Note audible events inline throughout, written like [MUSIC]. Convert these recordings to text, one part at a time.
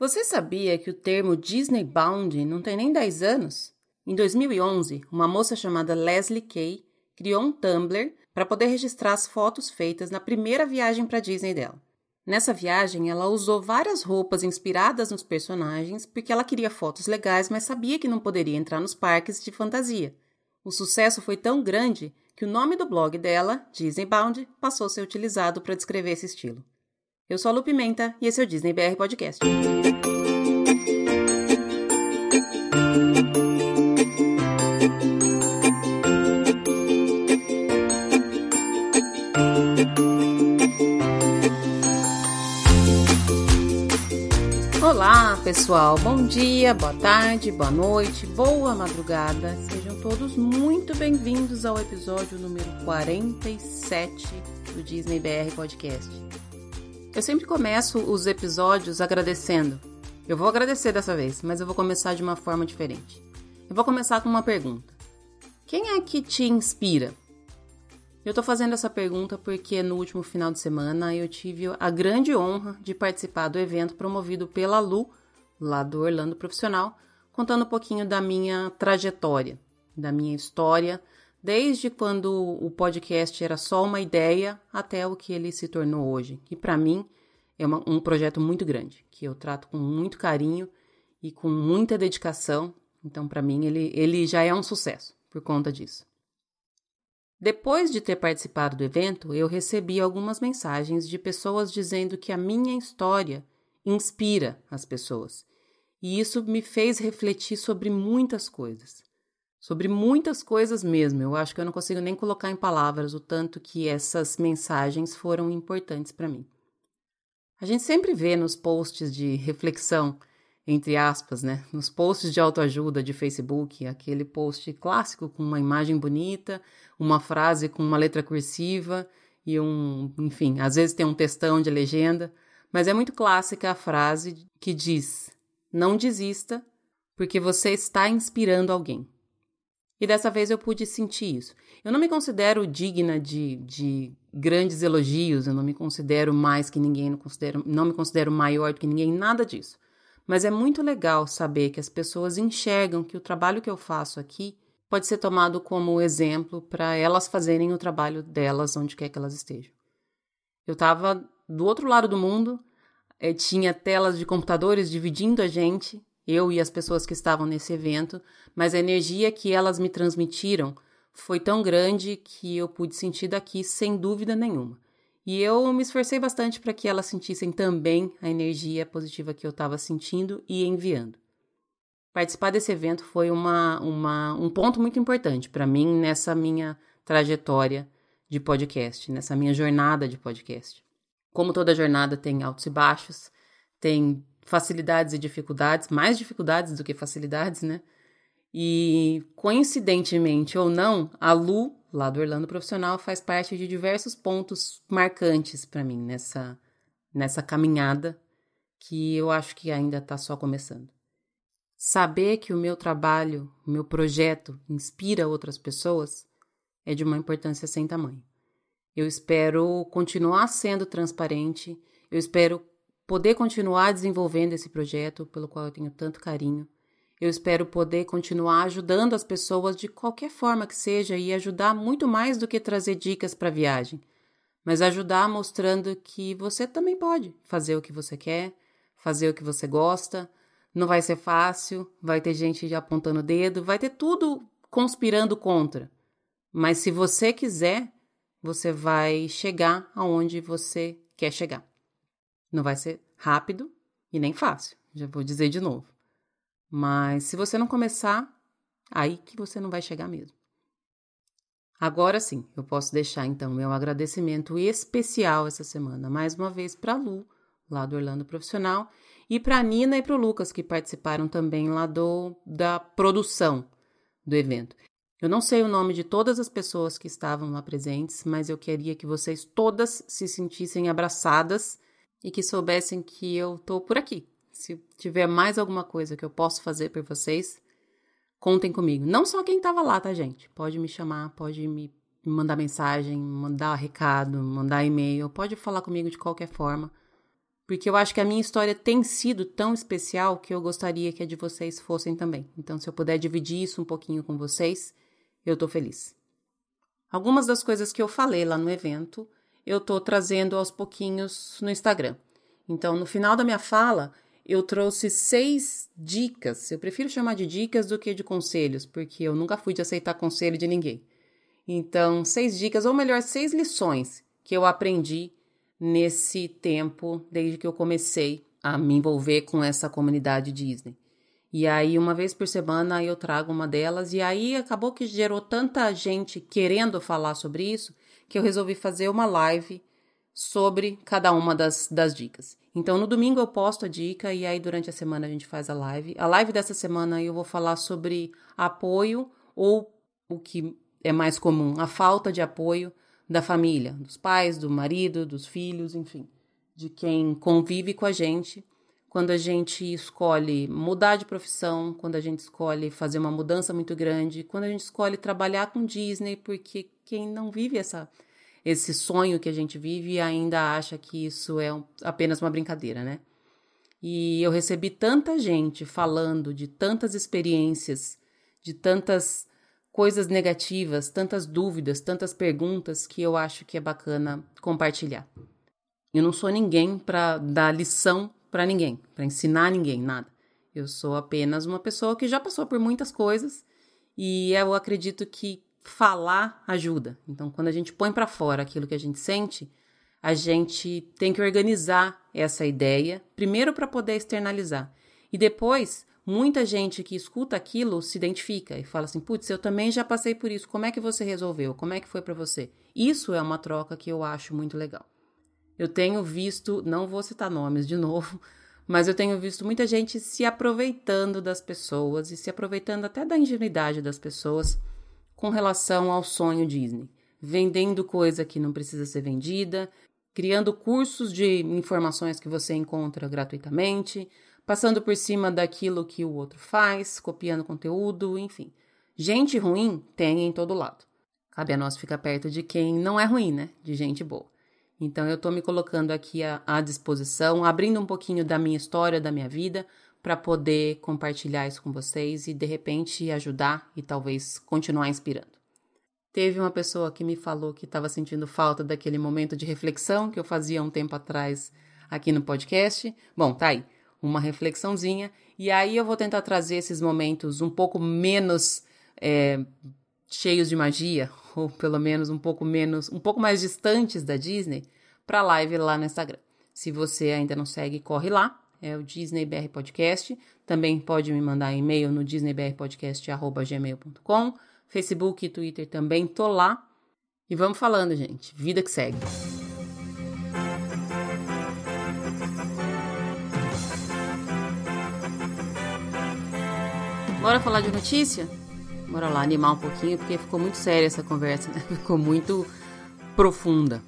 Você sabia que o termo Disney Bound não tem nem 10 anos? Em 2011, uma moça chamada Leslie Kay criou um Tumblr para poder registrar as fotos feitas na primeira viagem para Disney dela. Nessa viagem, ela usou várias roupas inspiradas nos personagens porque ela queria fotos legais, mas sabia que não poderia entrar nos parques de fantasia. O sucesso foi tão grande que o nome do blog dela, Disney Bound, passou a ser utilizado para descrever esse estilo. Eu sou a Lu Pimenta e esse é o Disney BR Podcast. Olá, pessoal. Bom dia, boa tarde, boa noite, boa madrugada. Sejam todos muito bem-vindos ao episódio número 47 do Disney BR Podcast. Eu sempre começo os episódios agradecendo. Eu vou agradecer dessa vez, mas eu vou começar de uma forma diferente. Eu vou começar com uma pergunta. Quem é que te inspira? Eu tô fazendo essa pergunta porque no último final de semana eu tive a grande honra de participar do evento promovido pela Lu, lá do Orlando Profissional, contando um pouquinho da minha trajetória, da minha história, desde quando o podcast era só uma ideia até o que ele se tornou hoje. Que para mim é uma, um projeto muito grande, que eu trato com muito carinho e com muita dedicação. Então, para mim, ele, ele já é um sucesso por conta disso. Depois de ter participado do evento, eu recebi algumas mensagens de pessoas dizendo que a minha história inspira as pessoas. E isso me fez refletir sobre muitas coisas sobre muitas coisas mesmo. Eu acho que eu não consigo nem colocar em palavras o tanto que essas mensagens foram importantes para mim. A gente sempre vê nos posts de reflexão, entre aspas, né? Nos posts de autoajuda de Facebook, aquele post clássico com uma imagem bonita, uma frase com uma letra cursiva e um, enfim, às vezes tem um textão de legenda, mas é muito clássica a frase que diz: "Não desista, porque você está inspirando alguém". E dessa vez eu pude sentir isso. Eu não me considero digna de, de grandes elogios, eu não me considero mais que ninguém, não, considero, não me considero maior do que ninguém, nada disso. Mas é muito legal saber que as pessoas enxergam que o trabalho que eu faço aqui pode ser tomado como exemplo para elas fazerem o trabalho delas onde quer que elas estejam. Eu estava do outro lado do mundo, eh, tinha telas de computadores dividindo a gente, eu e as pessoas que estavam nesse evento, mas a energia que elas me transmitiram foi tão grande que eu pude sentir daqui sem dúvida nenhuma. E eu me esforcei bastante para que elas sentissem também a energia positiva que eu estava sentindo e enviando. Participar desse evento foi uma, uma, um ponto muito importante para mim nessa minha trajetória de podcast, nessa minha jornada de podcast. Como toda jornada tem altos e baixos, tem facilidades e dificuldades, mais dificuldades do que facilidades, né? E coincidentemente ou não, a Lu, lá do Orlando Profissional, faz parte de diversos pontos marcantes para mim nessa, nessa caminhada que eu acho que ainda está só começando. Saber que o meu trabalho, o meu projeto inspira outras pessoas é de uma importância sem tamanho. Eu espero continuar sendo transparente, eu espero poder continuar desenvolvendo esse projeto pelo qual eu tenho tanto carinho. Eu espero poder continuar ajudando as pessoas de qualquer forma que seja e ajudar muito mais do que trazer dicas para viagem, mas ajudar mostrando que você também pode fazer o que você quer, fazer o que você gosta. Não vai ser fácil, vai ter gente apontando o dedo, vai ter tudo conspirando contra. Mas se você quiser, você vai chegar aonde você quer chegar. Não vai ser rápido e nem fácil, já vou dizer de novo. Mas se você não começar, aí que você não vai chegar mesmo. Agora sim, eu posso deixar então meu agradecimento especial essa semana, mais uma vez para Lu, lá do Orlando Profissional, e para a Nina e para o Lucas, que participaram também lá do, da produção do evento. Eu não sei o nome de todas as pessoas que estavam lá presentes, mas eu queria que vocês todas se sentissem abraçadas e que soubessem que eu tô por aqui. Se tiver mais alguma coisa que eu posso fazer por vocês, contem comigo. Não só quem estava lá, tá, gente? Pode me chamar, pode me mandar mensagem, mandar recado, mandar e-mail, pode falar comigo de qualquer forma, porque eu acho que a minha história tem sido tão especial que eu gostaria que a de vocês fossem também. Então, se eu puder dividir isso um pouquinho com vocês, eu tô feliz. Algumas das coisas que eu falei lá no evento, eu tô trazendo aos pouquinhos no Instagram. Então, no final da minha fala, eu trouxe seis dicas. Eu prefiro chamar de dicas do que de conselhos, porque eu nunca fui de aceitar conselho de ninguém. Então, seis dicas, ou melhor, seis lições que eu aprendi nesse tempo, desde que eu comecei a me envolver com essa comunidade Disney. E aí, uma vez por semana, eu trago uma delas, e aí acabou que gerou tanta gente querendo falar sobre isso que eu resolvi fazer uma live sobre cada uma das, das dicas. Então, no domingo eu posto a dica e aí durante a semana a gente faz a live. A live dessa semana eu vou falar sobre apoio ou o que é mais comum, a falta de apoio da família, dos pais, do marido, dos filhos, enfim, de quem convive com a gente quando a gente escolhe mudar de profissão, quando a gente escolhe fazer uma mudança muito grande, quando a gente escolhe trabalhar com Disney, porque quem não vive essa esse sonho que a gente vive ainda acha que isso é um, apenas uma brincadeira, né? E eu recebi tanta gente falando de tantas experiências, de tantas coisas negativas, tantas dúvidas, tantas perguntas que eu acho que é bacana compartilhar. Eu não sou ninguém para dar lição para ninguém, para ensinar ninguém nada. Eu sou apenas uma pessoa que já passou por muitas coisas e eu acredito que falar ajuda. Então, quando a gente põe para fora aquilo que a gente sente, a gente tem que organizar essa ideia, primeiro para poder externalizar. E depois, muita gente que escuta aquilo se identifica e fala assim: "Putz, eu também já passei por isso. Como é que você resolveu? Como é que foi para você?". Isso é uma troca que eu acho muito legal. Eu tenho visto, não vou citar nomes de novo, [LAUGHS] mas eu tenho visto muita gente se aproveitando das pessoas e se aproveitando até da ingenuidade das pessoas com relação ao sonho Disney, vendendo coisa que não precisa ser vendida, criando cursos de informações que você encontra gratuitamente, passando por cima daquilo que o outro faz, copiando conteúdo, enfim. Gente ruim tem em todo lado. Cabe a nós ficar perto de quem não é ruim, né? De gente boa. Então eu estou me colocando aqui à, à disposição, abrindo um pouquinho da minha história, da minha vida, para poder compartilhar isso com vocês e de repente ajudar e talvez continuar inspirando. Teve uma pessoa que me falou que estava sentindo falta daquele momento de reflexão que eu fazia um tempo atrás aqui no podcast. Bom, tá aí, uma reflexãozinha. E aí eu vou tentar trazer esses momentos um pouco menos é, cheios de magia, [LAUGHS] ou pelo menos um pouco menos, um pouco mais distantes da Disney, para live lá no Instagram. Se você ainda não segue, corre lá, é o Disney BR Podcast. Também pode me mandar e-mail no disneybrpodcast.gmail.com. Facebook e Twitter também tô lá. E vamos falando, gente. Vida que segue. Bora falar de notícia? Bora lá animar um pouquinho, porque ficou muito séria essa conversa, né? [LAUGHS] Ficou muito profunda.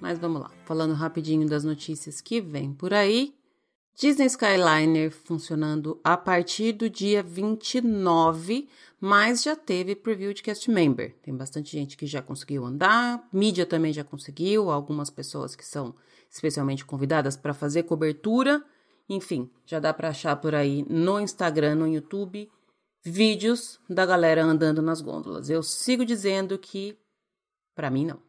Mas vamos lá, falando rapidinho das notícias que vem por aí. Disney Skyliner funcionando a partir do dia 29, mas já teve preview de cast member. Tem bastante gente que já conseguiu andar, mídia também já conseguiu, algumas pessoas que são especialmente convidadas para fazer cobertura. Enfim, já dá para achar por aí no Instagram, no YouTube, vídeos da galera andando nas gôndolas. Eu sigo dizendo que para mim não.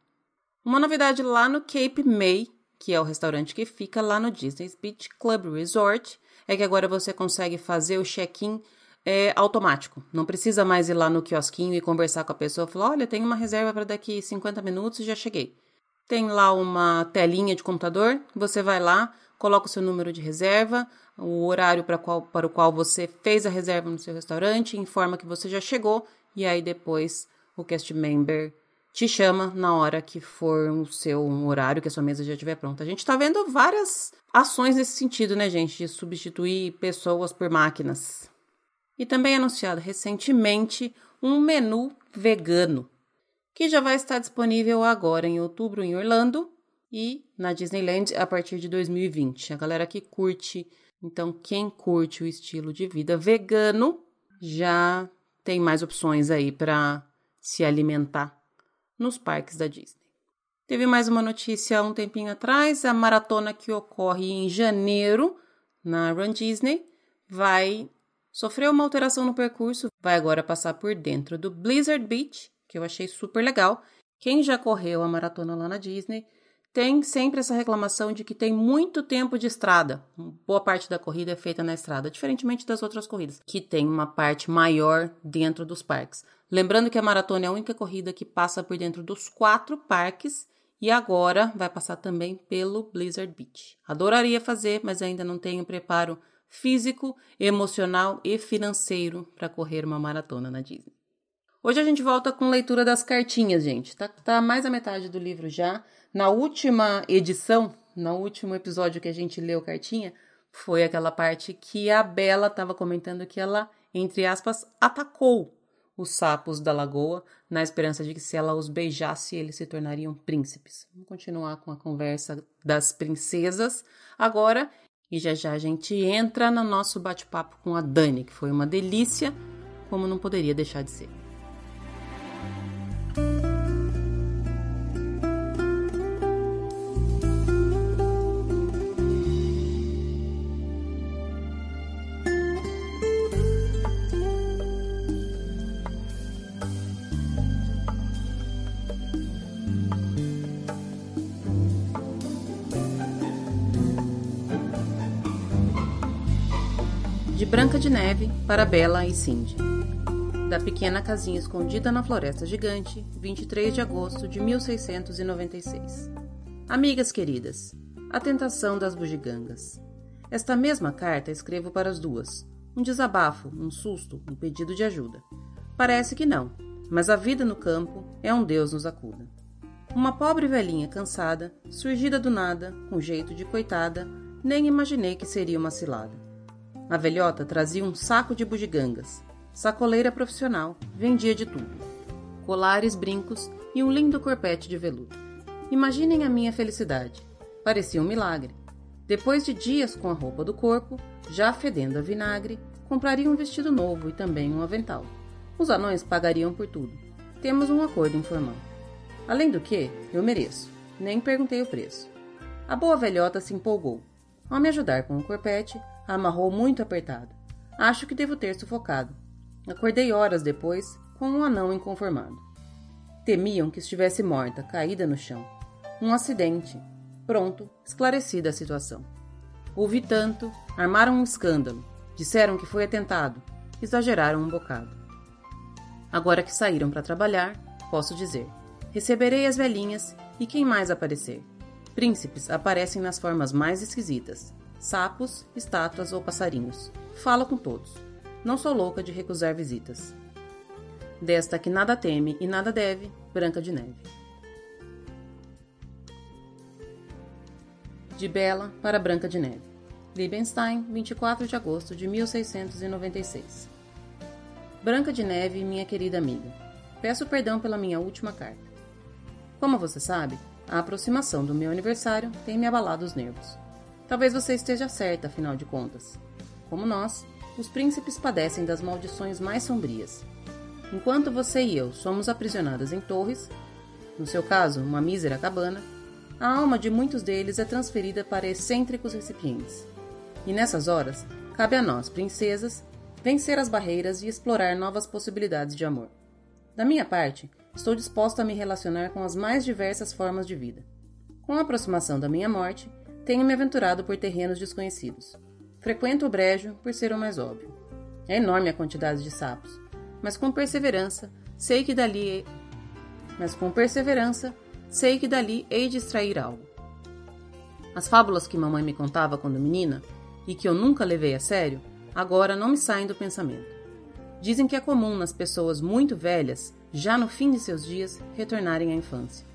Uma novidade lá no Cape May que é o restaurante que fica lá no Disney Beach Club Resort, é que agora você consegue fazer o check-in é, automático. Não precisa mais ir lá no quiosquinho e conversar com a pessoa falar: olha, tem uma reserva para daqui 50 minutos e já cheguei. Tem lá uma telinha de computador, você vai lá, coloca o seu número de reserva, o horário para, qual, para o qual você fez a reserva no seu restaurante, informa que você já chegou e aí depois o cast member te chama na hora que for o seu horário, que a sua mesa já estiver pronta. A gente está vendo várias ações nesse sentido, né, gente? De substituir pessoas por máquinas. E também anunciado recentemente um menu vegano, que já vai estar disponível agora em outubro em Orlando e na Disneyland a partir de 2020. A galera que curte, então quem curte o estilo de vida vegano já tem mais opções aí para se alimentar nos parques da Disney. Teve mais uma notícia há um tempinho atrás: a maratona que ocorre em janeiro na Run Disney vai sofrer uma alteração no percurso, vai agora passar por dentro do Blizzard Beach, que eu achei super legal. Quem já correu a maratona lá na Disney tem sempre essa reclamação de que tem muito tempo de estrada. Boa parte da corrida é feita na estrada, diferentemente das outras corridas, que tem uma parte maior dentro dos parques. Lembrando que a maratona é a única corrida que passa por dentro dos quatro parques e agora vai passar também pelo Blizzard Beach. Adoraria fazer, mas ainda não tenho preparo físico, emocional e financeiro para correr uma maratona na Disney. Hoje a gente volta com leitura das cartinhas, gente. Tá, tá mais a metade do livro já. Na última edição, no último episódio que a gente leu cartinha, foi aquela parte que a Bela estava comentando que ela, entre aspas, atacou os sapos da lagoa, na esperança de que se ela os beijasse, eles se tornariam príncipes. Vamos continuar com a conversa das princesas agora e já já a gente entra no nosso bate-papo com a Dani, que foi uma delícia, como não poderia deixar de ser. De Neve para Bela e Cindy. Da pequena casinha escondida na floresta gigante, 23 de agosto de 1696. Amigas queridas, a tentação das bugigangas. Esta mesma carta escrevo para as duas. Um desabafo, um susto, um pedido de ajuda. Parece que não, mas a vida no campo é um Deus nos acuda. Uma pobre velhinha cansada, surgida do nada, com jeito de coitada, nem imaginei que seria uma cilada. A velhota trazia um saco de bugigangas. Sacoleira profissional, vendia de tudo: colares, brincos e um lindo corpete de veludo. Imaginem a minha felicidade. Parecia um milagre. Depois de dias com a roupa do corpo, já fedendo a vinagre, compraria um vestido novo e também um avental. Os anões pagariam por tudo. Temos um acordo informal. Além do que, eu mereço. Nem perguntei o preço. A boa velhota se empolgou. Ao me ajudar com o corpete, amarrou muito apertado. Acho que devo ter sufocado. Acordei horas depois, com um anão inconformado. Temiam que estivesse morta, caída no chão. Um acidente. Pronto, esclarecida a situação. Ouvi tanto, armaram um escândalo, disseram que foi atentado, exageraram um bocado. Agora que saíram para trabalhar, posso dizer: receberei as velhinhas e quem mais aparecer. Príncipes aparecem nas formas mais esquisitas, sapos, estátuas ou passarinhos. Falo com todos. Não sou louca de recusar visitas. Desta que nada teme e nada deve, Branca de Neve. De Bela para Branca de Neve. Liebenstein, 24 de agosto de 1696. Branca de Neve, minha querida amiga. Peço perdão pela minha última carta. Como você sabe, a aproximação do meu aniversário tem me abalado os nervos. Talvez você esteja certa, afinal de contas. Como nós, os príncipes padecem das maldições mais sombrias. Enquanto você e eu somos aprisionadas em torres, no seu caso, uma mísera cabana, a alma de muitos deles é transferida para excêntricos recipientes. E nessas horas, cabe a nós, princesas, vencer as barreiras e explorar novas possibilidades de amor. Da minha parte, estou disposta a me relacionar com as mais diversas formas de vida. Com a aproximação da minha morte, tenho me aventurado por terrenos desconhecidos. Frequento o brejo por ser o mais óbvio. É enorme a quantidade de sapos, mas com perseverança sei que dali mas com perseverança sei que dali hei de extrair algo. As fábulas que mamãe me contava quando menina e que eu nunca levei a sério, agora não me saem do pensamento. Dizem que é comum nas pessoas muito velhas, já no fim de seus dias, retornarem à infância.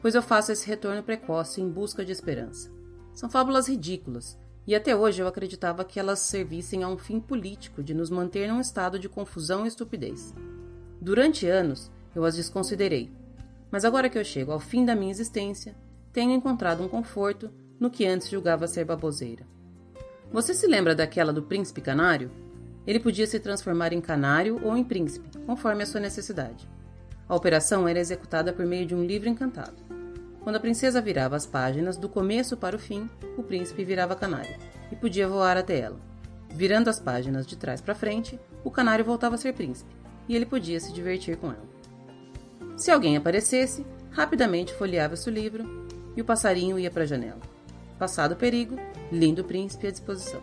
Pois eu faço esse retorno precoce em busca de esperança. São fábulas ridículas, e até hoje eu acreditava que elas servissem a um fim político de nos manter num estado de confusão e estupidez. Durante anos eu as desconsiderei, mas agora que eu chego ao fim da minha existência, tenho encontrado um conforto no que antes julgava ser baboseira. Você se lembra daquela do príncipe canário? Ele podia se transformar em canário ou em príncipe, conforme a sua necessidade. A operação era executada por meio de um livro encantado. Quando a princesa virava as páginas do começo para o fim, o príncipe virava canário e podia voar até ela. Virando as páginas de trás para frente, o canário voltava a ser príncipe e ele podia se divertir com ela. Se alguém aparecesse, rapidamente folheava-se o livro e o passarinho ia para a janela. Passado o perigo, lindo príncipe à disposição.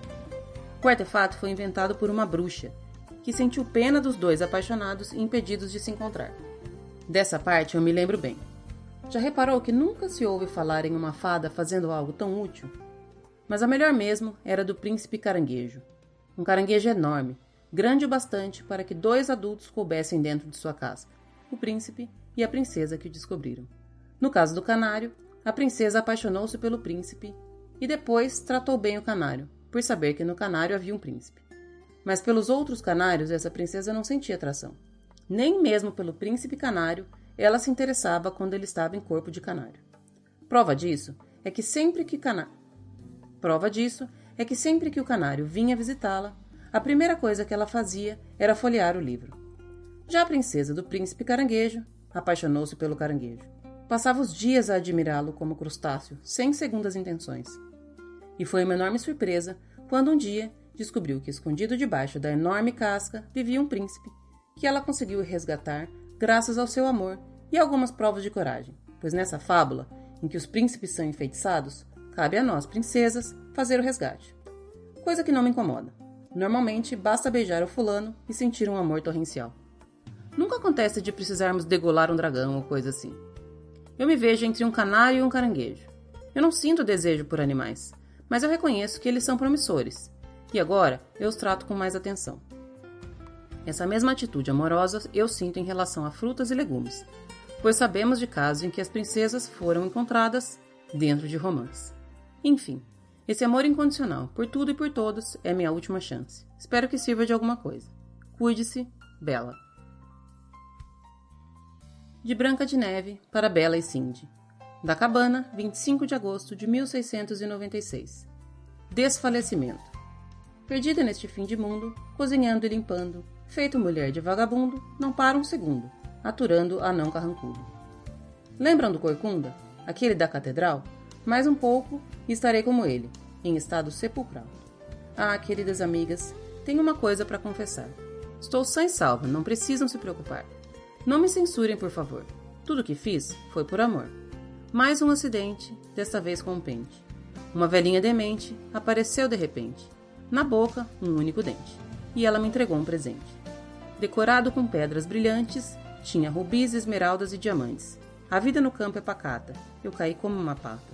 O artefato foi inventado por uma bruxa, que sentiu pena dos dois apaixonados e impedidos de se encontrar. Dessa parte eu me lembro bem. Já reparou que nunca se ouve falar em uma fada fazendo algo tão útil? Mas a melhor mesmo era do príncipe caranguejo. Um caranguejo enorme, grande o bastante para que dois adultos coubessem dentro de sua casca, o príncipe e a princesa que o descobriram. No caso do canário, a princesa apaixonou-se pelo príncipe e depois tratou bem o canário, por saber que no canário havia um príncipe. Mas pelos outros canários essa princesa não sentia atração. Nem mesmo pelo príncipe canário ela se interessava quando ele estava em corpo de canário. Prova disso é que sempre que cana... Prova disso é que sempre que o canário vinha visitá-la, a primeira coisa que ela fazia era folhear o livro. Já a princesa do príncipe caranguejo apaixonou-se pelo caranguejo. Passava os dias a admirá-lo como crustáceo, sem segundas intenções. E foi uma enorme surpresa quando um dia descobriu que, escondido debaixo da enorme casca, vivia um príncipe, que ela conseguiu resgatar graças ao seu amor e algumas provas de coragem, pois nessa fábula, em que os príncipes são enfeitiçados, cabe a nós, princesas, fazer o resgate. Coisa que não me incomoda. Normalmente, basta beijar o fulano e sentir um amor torrencial. Nunca acontece de precisarmos degolar um dragão ou coisa assim. Eu me vejo entre um canário e um caranguejo. Eu não sinto desejo por animais, mas eu reconheço que eles são promissores, e agora eu os trato com mais atenção. Essa mesma atitude amorosa eu sinto em relação a frutas e legumes, pois sabemos de casos em que as princesas foram encontradas dentro de romance. Enfim, esse amor incondicional por tudo e por todos é minha última chance. Espero que sirva de alguma coisa. Cuide-se, Bela. De Branca de Neve para Bela e Cindy. Da Cabana, 25 de agosto de 1696. Desfalecimento. Perdida neste fim de mundo, cozinhando e limpando, feito mulher de vagabundo, não para um segundo, aturando a não carrancudo. Lembram do Corcunda? Aquele da catedral? Mais um pouco e estarei como ele, em estado sepulcral. Ah, queridas amigas, tenho uma coisa para confessar. Estou sã e salva, não precisam se preocupar. Não me censurem, por favor. Tudo o que fiz foi por amor. Mais um acidente, desta vez com um pente. Uma velhinha demente apareceu de repente. Na boca, um único dente. E ela me entregou um presente. Decorado com pedras brilhantes, tinha rubis, esmeraldas e diamantes. A vida no campo é pacata. Eu caí como uma pata.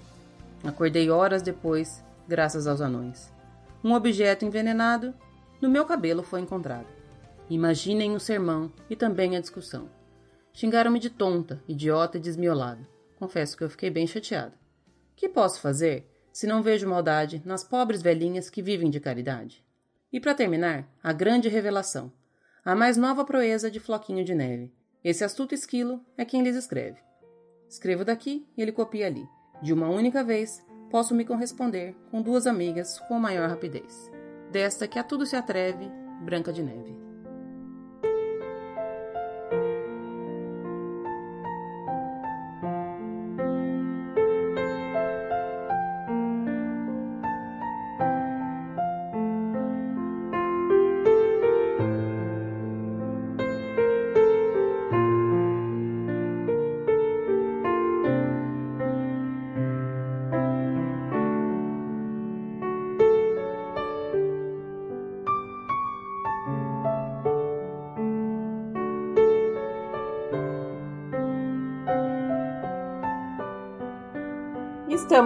Acordei horas depois, graças aos anões. Um objeto envenenado no meu cabelo foi encontrado. Imaginem o sermão e também a discussão. Xingaram-me de tonta, idiota e desmiolada. Confesso que eu fiquei bem chateada. Que posso fazer se não vejo maldade nas pobres velhinhas que vivem de caridade? E para terminar, a grande revelação. A mais nova proeza de Floquinho de Neve. Esse astuto esquilo é quem lhes escreve. Escrevo daqui e ele copia ali. De uma única vez, posso me corresponder com duas amigas com maior rapidez. Desta que a tudo se atreve, Branca de Neve.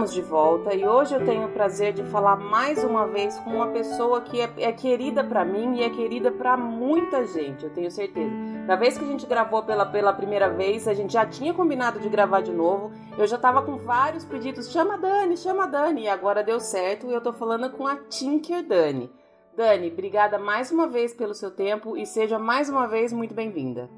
Estamos de volta e hoje eu tenho o prazer de falar mais uma vez com uma pessoa que é, é querida para mim e é querida para muita gente, eu tenho certeza. Da vez que a gente gravou pela, pela primeira vez, a gente já tinha combinado de gravar de novo. Eu já tava com vários pedidos: chama a Dani, chama a Dani. E agora deu certo e eu tô falando com a Tinker Dani. Dani, obrigada mais uma vez pelo seu tempo e seja mais uma vez muito bem-vinda.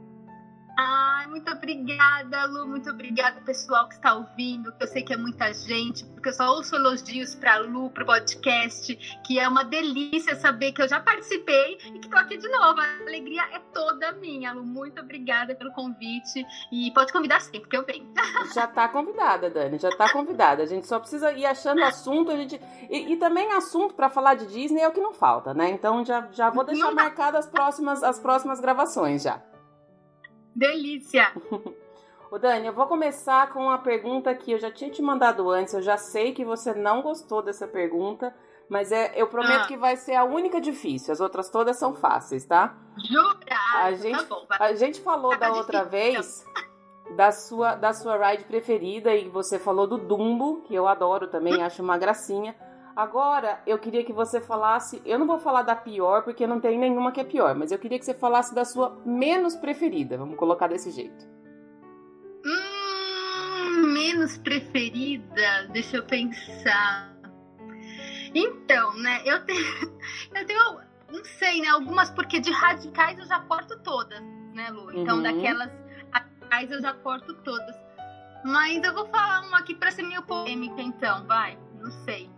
Ah, Ai, muito obrigada, Lu. Muito obrigada, pessoal que está ouvindo, que eu sei que é muita gente, porque eu só ouço elogios para Lu, para o podcast, que é uma delícia saber que eu já participei e que estou aqui de novo. A alegria é toda minha, Lu. Muito obrigada pelo convite e pode convidar sempre que eu venho. [LAUGHS] Já está convidada, Dani, já está convidada. A gente só precisa ir achando assunto, a gente e, e também assunto para falar de Disney é o que não falta, né? Então já, já vou deixar marcadas as próximas as próximas gravações já. Delícia! [LAUGHS] Ô Dani, eu vou começar com uma pergunta que eu já tinha te mandado antes. Eu já sei que você não gostou dessa pergunta, mas é, eu prometo ah. que vai ser a única difícil. As outras todas são fáceis, tá? Jura? A tá gente, tá bom, a gente falou tá da outra vez da sua, da sua ride preferida e você falou do Dumbo, que eu adoro também, hum. acho uma gracinha. Agora, eu queria que você falasse. Eu não vou falar da pior, porque não tem nenhuma que é pior, mas eu queria que você falasse da sua menos preferida. Vamos colocar desse jeito. Hum, menos preferida? Deixa eu pensar. Então, né, eu tenho. [LAUGHS] Eu tenho. Não sei, né? Algumas, porque de radicais eu já corto todas, né, Lu? Então, uhum. daquelas radicais eu já corto todas. Mas eu vou falar uma aqui pra ser meio polêmica, então, vai. Não sei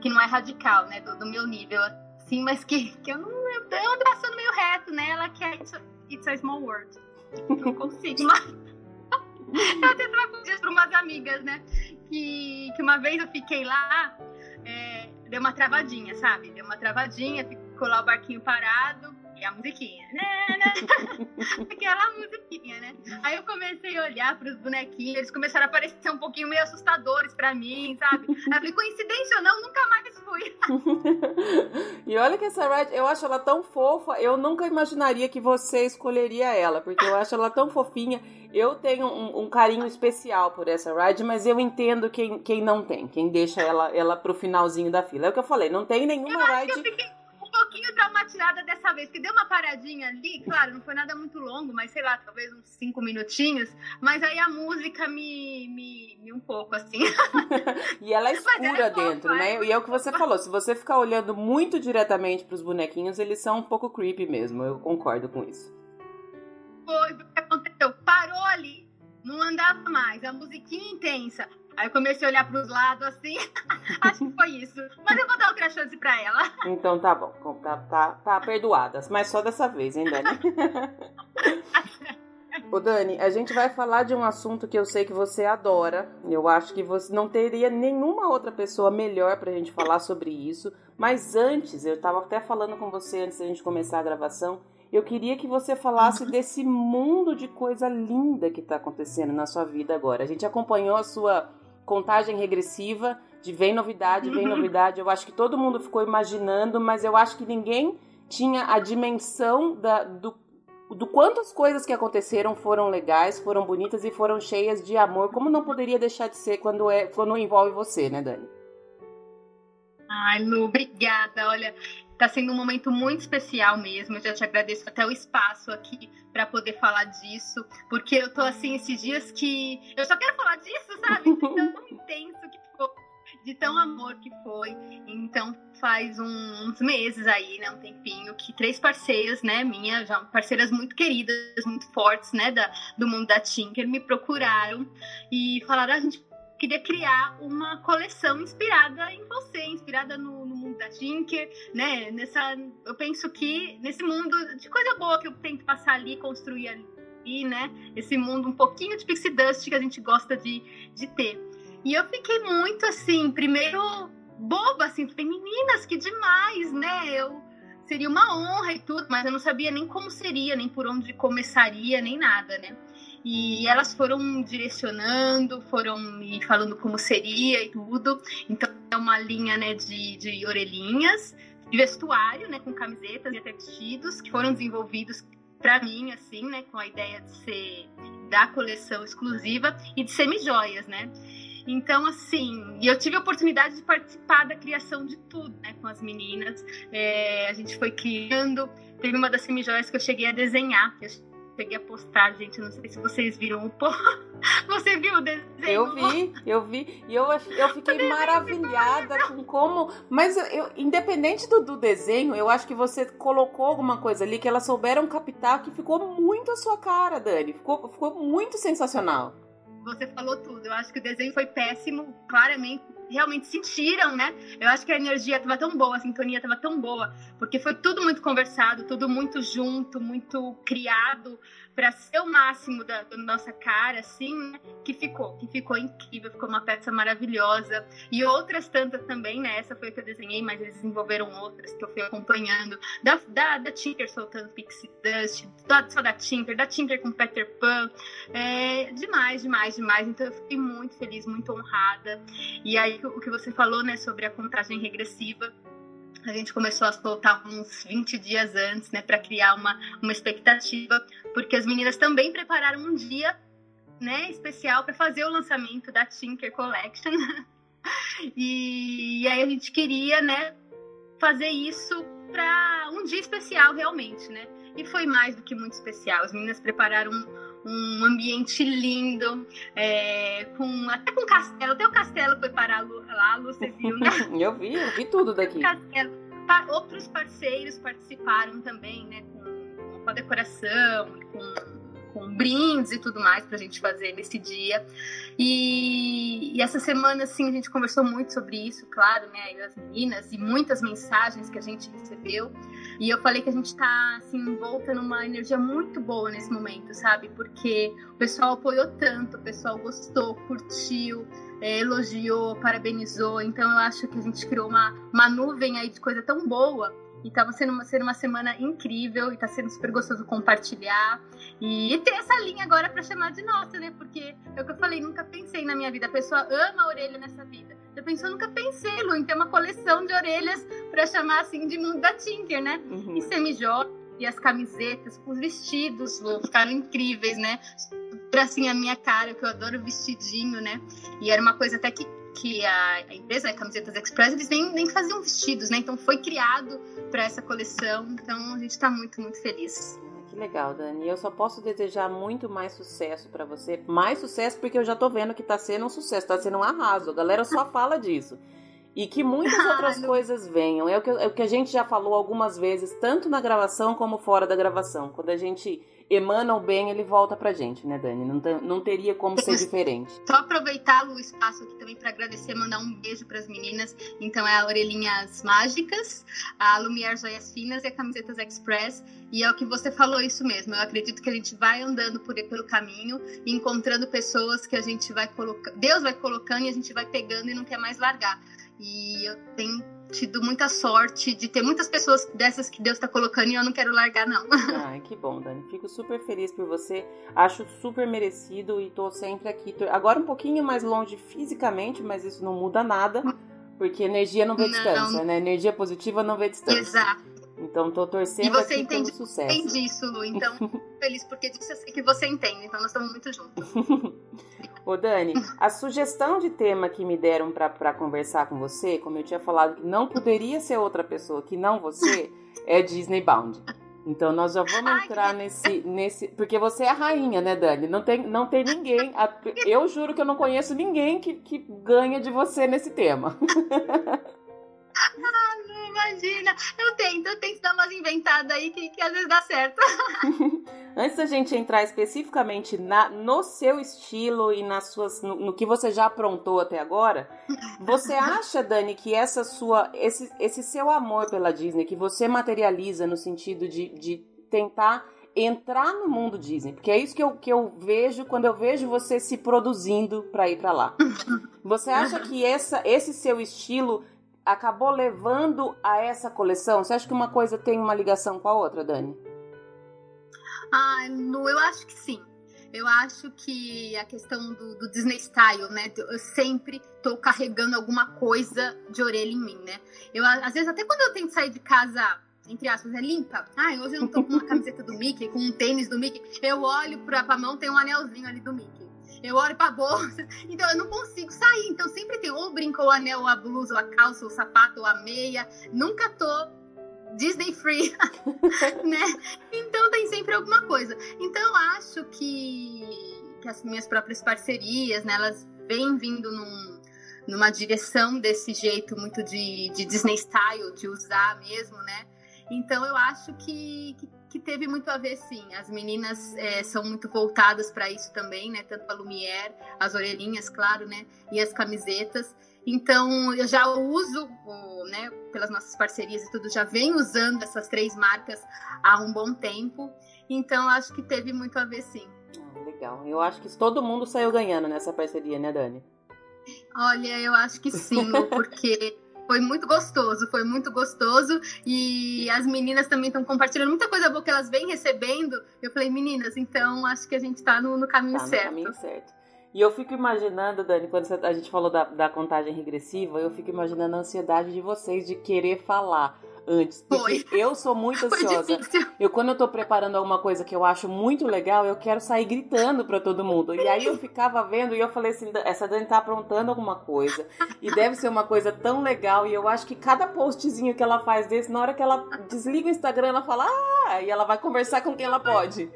que não é radical, né? Do, do meu nível, assim, mas que, que eu não. Eu ando passando meio reto nela, que é It's a, It's a Small World. Não [LAUGHS] consigo, mas. [LAUGHS] eu até troco dias para umas amigas, né? Que, que uma vez eu fiquei lá, é, deu uma travadinha, sabe? Deu uma travadinha, ficou lá o barquinho parado e a musiquinha, né, né? [LAUGHS] Aquela musiquinha, né? Aí eu comecei a olhar para os bonequinhos, eles começaram a parecer um pouquinho meio assustadores para mim, sabe? Aí eu falei, coincidência ou não, nunca mais fui. [LAUGHS] e olha que essa Red, eu acho ela tão fofa, eu nunca imaginaria que você escolheria ela, porque eu acho ela tão fofinha. Eu tenho um, um carinho especial por essa Ride, mas eu entendo quem, quem não tem, quem deixa ela, ela pro finalzinho da fila. É o que eu falei, não tem nenhuma Ride pouquinho traumatizada dessa vez, que deu uma paradinha ali, claro, não foi nada muito longo, mas sei lá, talvez uns cinco minutinhos, mas aí a música me, me, me um pouco assim. [LAUGHS] e ela é escura é dentro, né? É. E é o que você falou, se você ficar olhando muito diretamente para os bonequinhos, eles são um pouco creepy mesmo, eu concordo com isso. Foi, o que aconteceu? Parou ali, não andava mais, a musiquinha intensa. Aí eu comecei a olhar para os lados assim. [LAUGHS] Acho que foi isso. Mas eu vou dar outra chance para ela. Então tá bom. Tá, tá, tá perdoadas. Mas só dessa vez, hein, Dani? [LAUGHS] Ô Dani, a gente vai falar de um assunto que eu sei que você adora. Eu acho que você não teria nenhuma outra pessoa melhor pra gente falar sobre isso. Mas antes, eu tava até falando com você antes da gente começar a gravação. Eu queria que você falasse uhum. desse mundo de coisa linda que tá acontecendo na sua vida agora. A gente acompanhou a sua contagem regressiva de vem novidade, vem uhum. novidade. Eu acho que todo mundo ficou imaginando, mas eu acho que ninguém tinha a dimensão da, do, do quanto as coisas que aconteceram foram legais, foram bonitas e foram cheias de amor, como não poderia deixar de ser quando, é, quando envolve você, né, Dani? Ai, Lu, obrigada. Olha, Tá sendo um momento muito especial mesmo. Eu já te agradeço até o espaço aqui para poder falar disso, porque eu tô assim esses dias que eu só quero falar disso, sabe? De tão [LAUGHS] intenso que foi, de tão amor que foi. Então faz uns meses aí, né, um tempinho, que três parceiras, né, minha, já parceiras muito queridas, muito fortes, né, da, do mundo da Tinker, me procuraram e falaram: ah, a gente queria criar uma coleção inspirada em você, inspirada no, no, mundo da Tinker, né? Nessa, eu penso que nesse mundo de coisa boa que eu tento passar ali, construir ali, né? Esse mundo um pouquinho de pixie dust que a gente gosta de, de ter. E eu fiquei muito assim, primeiro boba, assim, falei, meninas, que demais, né? Eu seria uma honra e tudo, mas eu não sabia nem como seria, nem por onde começaria, nem nada, né? E elas foram direcionando, foram me falando como seria e tudo. Então é uma linha né, de, de orelhinhas, de vestuário, né, com camisetas e até vestidos, que foram desenvolvidos para mim, assim, né, com a ideia de ser da coleção exclusiva e de semi-joias, né? Então, assim, eu tive a oportunidade de participar da criação de tudo, né, com as meninas. É, a gente foi criando. Teve uma das semi-joias que eu cheguei a desenhar. Eu peguei a postar, gente. Não sei se vocês viram o post. [LAUGHS] Você viu o desenho? Eu vi, eu vi. E eu, eu fiquei maravilhada com como. Mas eu, independente do, do desenho, eu acho que você colocou alguma coisa ali que elas souberam captar que ficou muito a sua cara, Dani. Ficou, ficou muito sensacional. Você falou tudo. Eu acho que o desenho foi péssimo, claramente realmente sentiram, né? Eu acho que a energia estava tão boa, a sintonia estava tão boa, porque foi tudo muito conversado, tudo muito junto, muito criado para ser o máximo da, da, nossa cara, assim, né? Que ficou, que ficou incrível, ficou uma peça maravilhosa. E outras tantas também, né? Essa foi que eu desenhei, mas eles desenvolveram outras que eu fui acompanhando. Da, da, da Tinker soltando Pixie Dust, da, só da Tinker, da Tinker com Peter Pan. É, demais, demais, demais. Então eu fiquei muito feliz, muito honrada. E aí o que você falou, né, sobre a contagem regressiva a gente começou a soltar uns 20 dias antes, né, para criar uma, uma expectativa, porque as meninas também prepararam um dia, né, especial para fazer o lançamento da Tinker Collection. [LAUGHS] e, e, aí a gente queria, né, fazer isso para um dia especial realmente, né? E foi mais do que muito especial. As meninas prepararam um ambiente lindo, é, com, até com castelo. Até o castelo foi parar lá, Lu, você viu, né? [LAUGHS] eu vi, eu vi tudo daqui. Castelo. Outros parceiros participaram também, né? Com, com a decoração, com com brindes e tudo mais para a gente fazer nesse dia. E, e, essa semana, assim, a gente conversou muito sobre isso, claro, né? as meninas e muitas mensagens que a gente recebeu. E eu falei que a gente tá, assim, envolta numa energia muito boa nesse momento, sabe? Porque o pessoal apoiou tanto, o pessoal gostou, curtiu, é, elogiou, parabenizou. Então eu acho que a gente criou uma, uma nuvem aí de coisa tão boa. E tava sendo uma, sendo uma semana incrível e tá sendo super gostoso compartilhar. E, e ter essa linha agora para chamar de nossa, né? Porque é o que eu falei, nunca pensei na minha vida. A pessoa ama a orelha nessa vida. Eu pensou, nunca pensei, Lu, em ter uma coleção de orelhas para chamar assim de mundo da Tinker, né? Uhum. E semijoia e as camisetas, os vestidos, Lu, ficaram incríveis, né? Pra assim a minha cara, que eu adoro vestidinho, né? E era uma coisa até que que a, a empresa, a Camisetas Express, eles nem, nem faziam vestidos, né? Então foi criado para essa coleção. Então a gente está muito, muito feliz. Que legal, Dani. Eu só posso desejar muito mais sucesso para você. Mais sucesso porque eu já tô vendo que tá sendo um sucesso, tá sendo um arraso. A galera só [LAUGHS] fala disso. E que muitas outras coisas venham. É o, que, é o que a gente já falou algumas vezes, tanto na gravação como fora da gravação. Quando a gente emana o bem, ele volta pra gente, né, Dani? Não, não teria como ser diferente. Só aproveitar o espaço aqui também para agradecer, mandar um beijo para as meninas. Então é a Orelhinhas Mágicas, a Lumiar Joias Finas e a Camisetas Express. E é o que você falou, isso mesmo. Eu acredito que a gente vai andando por, pelo caminho encontrando pessoas que a gente vai colocando, Deus vai colocando e a gente vai pegando e não quer mais largar. E eu tenho tido muita sorte de ter muitas pessoas dessas que Deus está colocando e eu não quero largar, não. [LAUGHS] Ai, que bom, Dani. Fico super feliz por você. Acho super merecido e tô sempre aqui. Agora um pouquinho mais longe fisicamente, mas isso não muda nada. Porque energia não vê não. distância, né? Energia positiva não vê distância. Exato. Então tô torcendo e você aqui entende, pelo sucesso. entende isso, Lu. Então, [LAUGHS] feliz porque disse assim que você entende. Então nós estamos muito juntos. [LAUGHS] Ô Dani, a sugestão de tema que me deram para conversar com você, como eu tinha falado que não poderia ser outra pessoa que não você, é Disney Bound. Então nós já vamos entrar nesse, nesse. Porque você é a rainha, né, Dani? Não tem, não tem ninguém. Eu juro que eu não conheço ninguém que, que ganha de você nesse tema. [LAUGHS] Ah, imagina. Eu tento, eu tento dar umas inventadas aí que, que às vezes dá certo. [LAUGHS] Antes da gente entrar especificamente na, no seu estilo e nas suas, no, no, que você já aprontou até agora, você [LAUGHS] acha, Dani, que essa sua, esse, esse seu amor pela Disney, que você materializa no sentido de, de tentar entrar no mundo Disney, porque é isso que eu, que eu vejo quando eu vejo você se produzindo para ir para lá. [LAUGHS] Você acha que essa, esse seu estilo acabou levando a essa coleção? Você acha que uma coisa tem uma ligação com a outra, Dani? Ah, eu acho que sim. Eu acho que a questão do, do, Disney Style, né? Eu sempre tô carregando alguma coisa de orelha em mim, né? Eu, às vezes, até quando eu tento sair de casa, entre aspas, é limpa. Ah, hoje eu não tô com uma camiseta do Mickey, com um tênis do Mickey. Eu olho pra, pra mão, tem um anelzinho ali do Mickey eu olho pra bolsa, [LAUGHS] então eu não consigo sair. Então sempre tem ou brinco, ou anel, ou a blusa, ou a calça, ou o sapato, ou a meia. Nunca tô Disney free, [LAUGHS] né? Então tem sempre alguma coisa. Então eu acho que, que as minhas próprias parcerias, né, elas vêm vindo num, numa direção desse jeito muito de, de Disney style, de usar mesmo, né? Então eu acho que, que, que teve muito a ver, sim. As meninas é, são muito voltadas para isso também, né? Tanto a Lumière, as orelhinhas, claro, né? E as camisetas. Então eu já uso, né? Pelas nossas parcerias e tudo, já venho usando essas três marcas há um bom tempo. Então acho que teve muito a ver, sim. Ah, legal. Eu acho que todo mundo saiu ganhando nessa parceria, né, Dani? Olha, eu acho que sim, [LAUGHS] porque foi muito gostoso, foi muito gostoso. E as meninas também estão compartilhando muita coisa boa que elas vêm recebendo. Eu falei, meninas, então acho que a gente está no, no, caminho tá certo. No caminho certo. E eu fico imaginando, Dani, quando a gente falou da, da contagem regressiva, eu fico imaginando a ansiedade de vocês de querer falar antes. Porque Foi. eu sou muito ansiosa. Eu, quando eu tô preparando alguma coisa que eu acho muito legal, eu quero sair gritando para todo mundo. E aí eu ficava vendo e eu falei assim: essa Dani tá aprontando alguma coisa. E deve ser uma coisa tão legal. E eu acho que cada postzinho que ela faz desse, na hora que ela desliga o Instagram, ela fala: ah! E ela vai conversar com quem ela pode.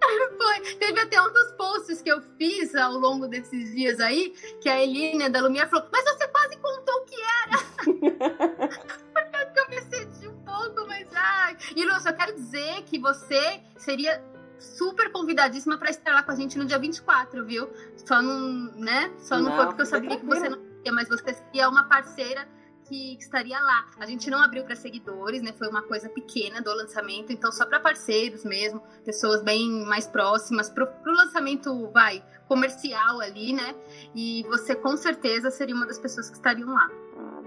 [LAUGHS] Foi. Teve até um dos posts que eu fiz ao longo desses dias aí, que a Eline da Lumière falou: Mas você quase contou o que era! [LAUGHS] Porque eu me senti um pouco, mas ai. E Lúcia, eu quero dizer que você seria super convidadíssima para estar lá com a gente no dia 24, viu? Só não, né? Só não, não foi porque eu sabia que você não ia, mas você seria uma parceira que, estaria lá. A gente não abriu para seguidores, né? Foi uma coisa pequena do lançamento, então só para parceiros mesmo, pessoas bem mais próximas pro, pro lançamento, vai, comercial ali, né? E você com certeza seria uma das pessoas que estariam lá.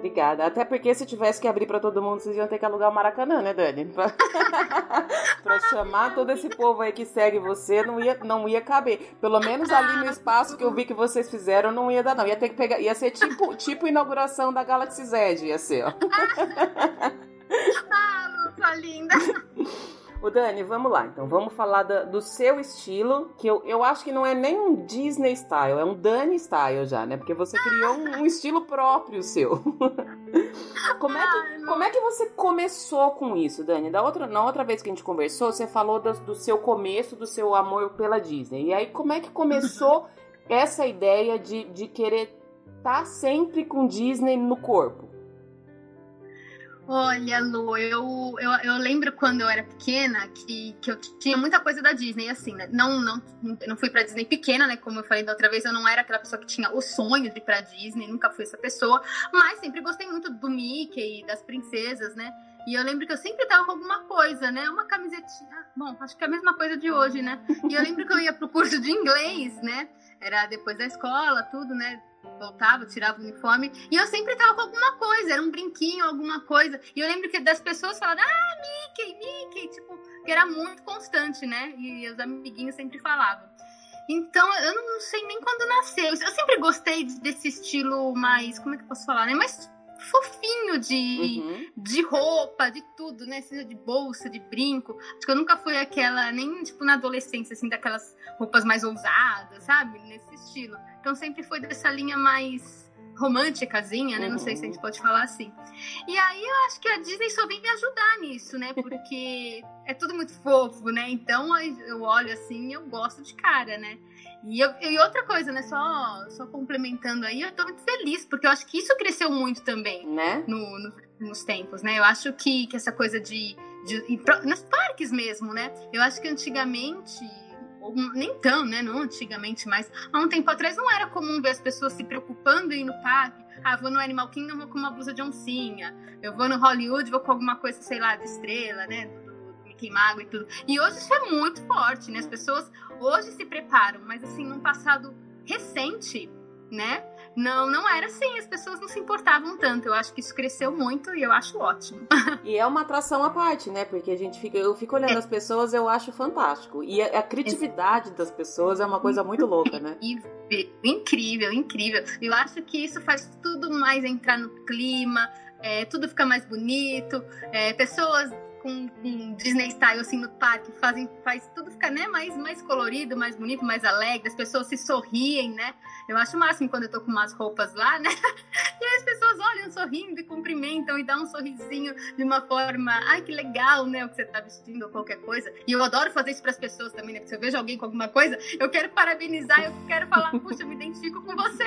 Obrigada. Até porque se tivesse que abrir para todo mundo, vocês iam ter que alugar o Maracanã, né, Dani? [LAUGHS] para chamar todo esse povo aí que segue você, não ia, não ia caber. Pelo menos ali no espaço que eu vi que vocês fizeram, não ia dar, não. Ia ter que pegar. Ia ser tipo, tipo inauguração da Galaxy Z, ia ser, ó. [LAUGHS] ah, Lufa linda. [LAUGHS] O Dani, vamos lá. Então, vamos falar da, do seu estilo, que eu, eu acho que não é nem um Disney style, é um Dani style já, né? Porque você criou um, um estilo próprio seu. [LAUGHS] como, é que, como é que você começou com isso, Dani? Da outra, na outra vez que a gente conversou, você falou do, do seu começo, do seu amor pela Disney. E aí, como é que começou [LAUGHS] essa ideia de, de querer estar tá sempre com Disney no corpo? Olha, Lu, eu, eu, eu lembro quando eu era pequena que, que eu tinha muita coisa da Disney, assim, né? Não, não, não fui pra Disney pequena, né? Como eu falei da outra vez, eu não era aquela pessoa que tinha o sonho de ir pra Disney, nunca fui essa pessoa, mas sempre gostei muito do Mickey, das princesas, né? E eu lembro que eu sempre tava com alguma coisa, né? Uma camisetinha. Bom, acho que é a mesma coisa de hoje, né? E eu lembro que eu ia pro curso de inglês, né? Era depois da escola, tudo, né? voltava, tirava o uniforme, e eu sempre tava com alguma coisa, era um brinquinho, alguma coisa. E eu lembro que das pessoas falavam, ah, Mickey, Mickey, tipo, que era muito constante, né? E os amiguinhos sempre falavam. Então, eu não sei nem quando nasceu. Eu sempre gostei desse estilo mais, como é que eu posso falar, né? Mais fofinho de, uhum. de roupa, de tudo, né? Seja de bolsa, de brinco. Acho que eu nunca fui aquela, nem tipo na adolescência, assim, daquelas roupas mais ousadas, sabe? Nesse estilo. Então sempre foi dessa linha mais românticazinha, né? Não sei se a gente pode falar assim. E aí eu acho que a Disney só vem me ajudar nisso, né? Porque [LAUGHS] é tudo muito fofo, né? Então eu olho assim e eu gosto de cara, né? E, eu, e, outra coisa, né? Só, só complementando aí, eu tô muito feliz, porque eu acho que isso cresceu muito também né? no, no nos tempos, né? Eu acho que, que essa coisa de, de. Nos parques mesmo, né? Eu acho que antigamente nem tão, né? Não antigamente, mas há um tempo atrás não era comum ver as pessoas se preocupando em ir no parque. Ah, vou no Animal Kingdom, vou com uma blusa de oncinha. Eu vou no Hollywood, vou com alguma coisa, sei lá, de estrela, né? Do Mickey Mago e tudo. E hoje isso é muito forte, né? As pessoas hoje se preparam, mas assim, num passado recente, né? Não, não era assim, as pessoas não se importavam tanto. Eu acho que isso cresceu muito e eu acho ótimo. [LAUGHS] E é uma atração à parte, né? Porque a gente fica, eu fico olhando é. as pessoas, eu acho fantástico. E a, a criatividade das pessoas é uma coisa muito louca, né? Incrível, incrível, incrível. Eu acho que isso faz tudo mais entrar no clima, é, tudo fica mais bonito, é, pessoas com, com, Disney Style assim no parque, fazem, faz tudo ficar né, mais, mais colorido, mais bonito, mais alegre, as pessoas se sorriem, né? Eu acho o máximo quando eu tô com umas roupas lá, né? [LAUGHS] E aí as pessoas olham sorrindo e cumprimentam e dão um sorrisinho de uma forma, ai que legal, né? O que você tá vestindo ou qualquer coisa. E eu adoro fazer isso para as pessoas também, né? Porque se eu vejo alguém com alguma coisa, eu quero parabenizar, eu quero falar, puxa, eu me identifico com você.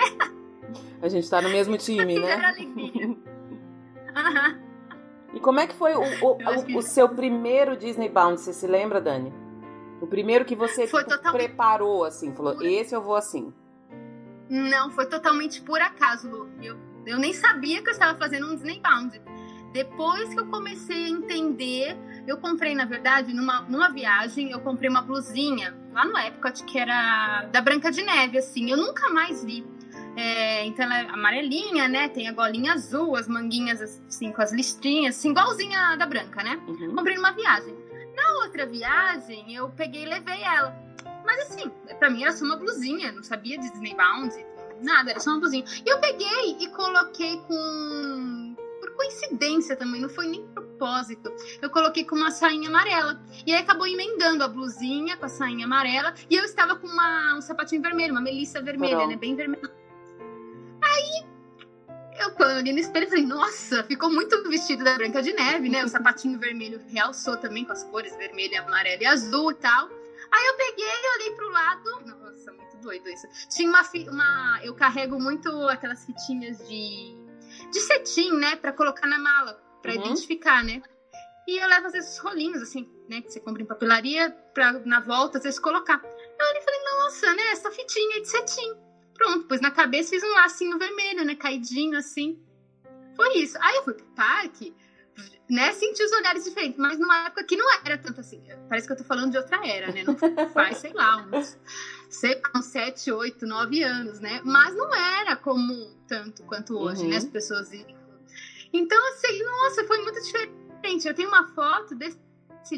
A gente tá no mesmo [LAUGHS] time, né? Uhum. [LAUGHS] E como é que foi o, o, o, o, seu primeiro Disney Bound? Você se lembra, Dani? O primeiro que você tipo, totalmente... preparou, assim, falou, esse eu vou assim. Não, foi totalmente por acaso, Lu. Eu, eu nem sabia que eu estava fazendo um Disney Bound. Depois que eu comecei a entender, eu comprei, na verdade, numa, numa viagem, eu comprei uma blusinha lá no Epcot, que era da Branca de Neve, assim. Eu nunca mais vi. É, então ela é amarelinha, né? Tem a golinha azul, as manguinhas assim com as listrinhas, assim, igualzinha da branca, né? Uhum. Comprei numa viagem. Na outra viagem, eu peguei e levei ela. Mas assim, pra mim era só uma blusinha, não sabia de Disney Bound, nada, era só uma blusinha. E eu peguei e coloquei com. Por coincidência também, não foi nem propósito. Eu coloquei com uma sainha amarela. E aí acabou emendando a blusinha com a sainha amarela. E eu estava com uma, um sapatinho vermelho, uma melissa vermelha, Pronto. né? Bem vermelha Aí eu, quando eu olhei no espelho, falei, nossa, ficou muito vestido da Branca de Neve, né? O sapatinho vermelho realçou também com as cores vermelho, amarelo e azul e tal. Aí eu peguei e olhei pro lado. Nossa, muito doido isso. Tinha uma, uma. Eu carrego muito aquelas fitinhas de. de cetim, né? Pra colocar na mala, pra uhum. identificar, né? E eu levo às vezes rolinhos, assim, né? Que você compra em papelaria, pra na volta, às vezes colocar. Eu olhei e falei, nossa, né? Essa fitinha de cetim. Pronto, pus na cabeça fiz um lacinho vermelho, né? Caidinho assim. Foi isso. Aí eu fui pro parque, né? Senti os olhares diferentes, mas numa época que não era tanto assim. Parece que eu tô falando de outra era, né? Não [LAUGHS] faz, sei lá, uns, sei, uns 7, 8, 9 anos, né? Mas não era comum tanto quanto hoje, uhum. né? As pessoas irem. Então, assim, nossa, foi muito diferente. Eu tenho uma foto desse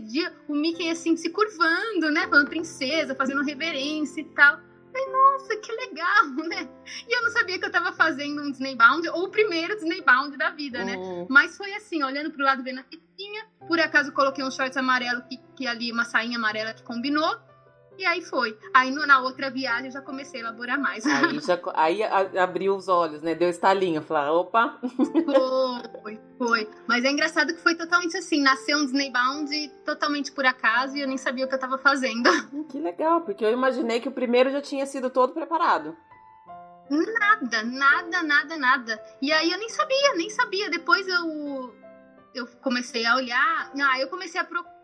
dia, o Mickey assim se curvando, né? Falando princesa, fazendo reverência e tal. Falei, nossa, que legal, [LAUGHS] né? E eu não sabia que eu tava fazendo um Disney Bound, ou o primeiro Disney Bound da vida, né? Uhum. Mas foi assim, olhando pro lado, vendo a fitinha, por acaso coloquei um shorts amarelo, que, que ali, uma sainha amarela que combinou, e aí foi. Aí no, na outra viagem eu já comecei a elaborar mais. Aí, [LAUGHS] já, aí abriu os olhos, né? Deu estalinho. Falar, opa! Foi, foi. Mas é engraçado que foi totalmente assim. Nasceu um Disney Bound totalmente por acaso e eu nem sabia o que eu tava fazendo. [LAUGHS] Que legal, porque eu imaginei que o primeiro já tinha sido todo preparado. Nada, nada, nada, nada. E aí eu nem sabia, nem sabia. Depois eu, eu comecei a olhar. Ah, eu comecei a procurar.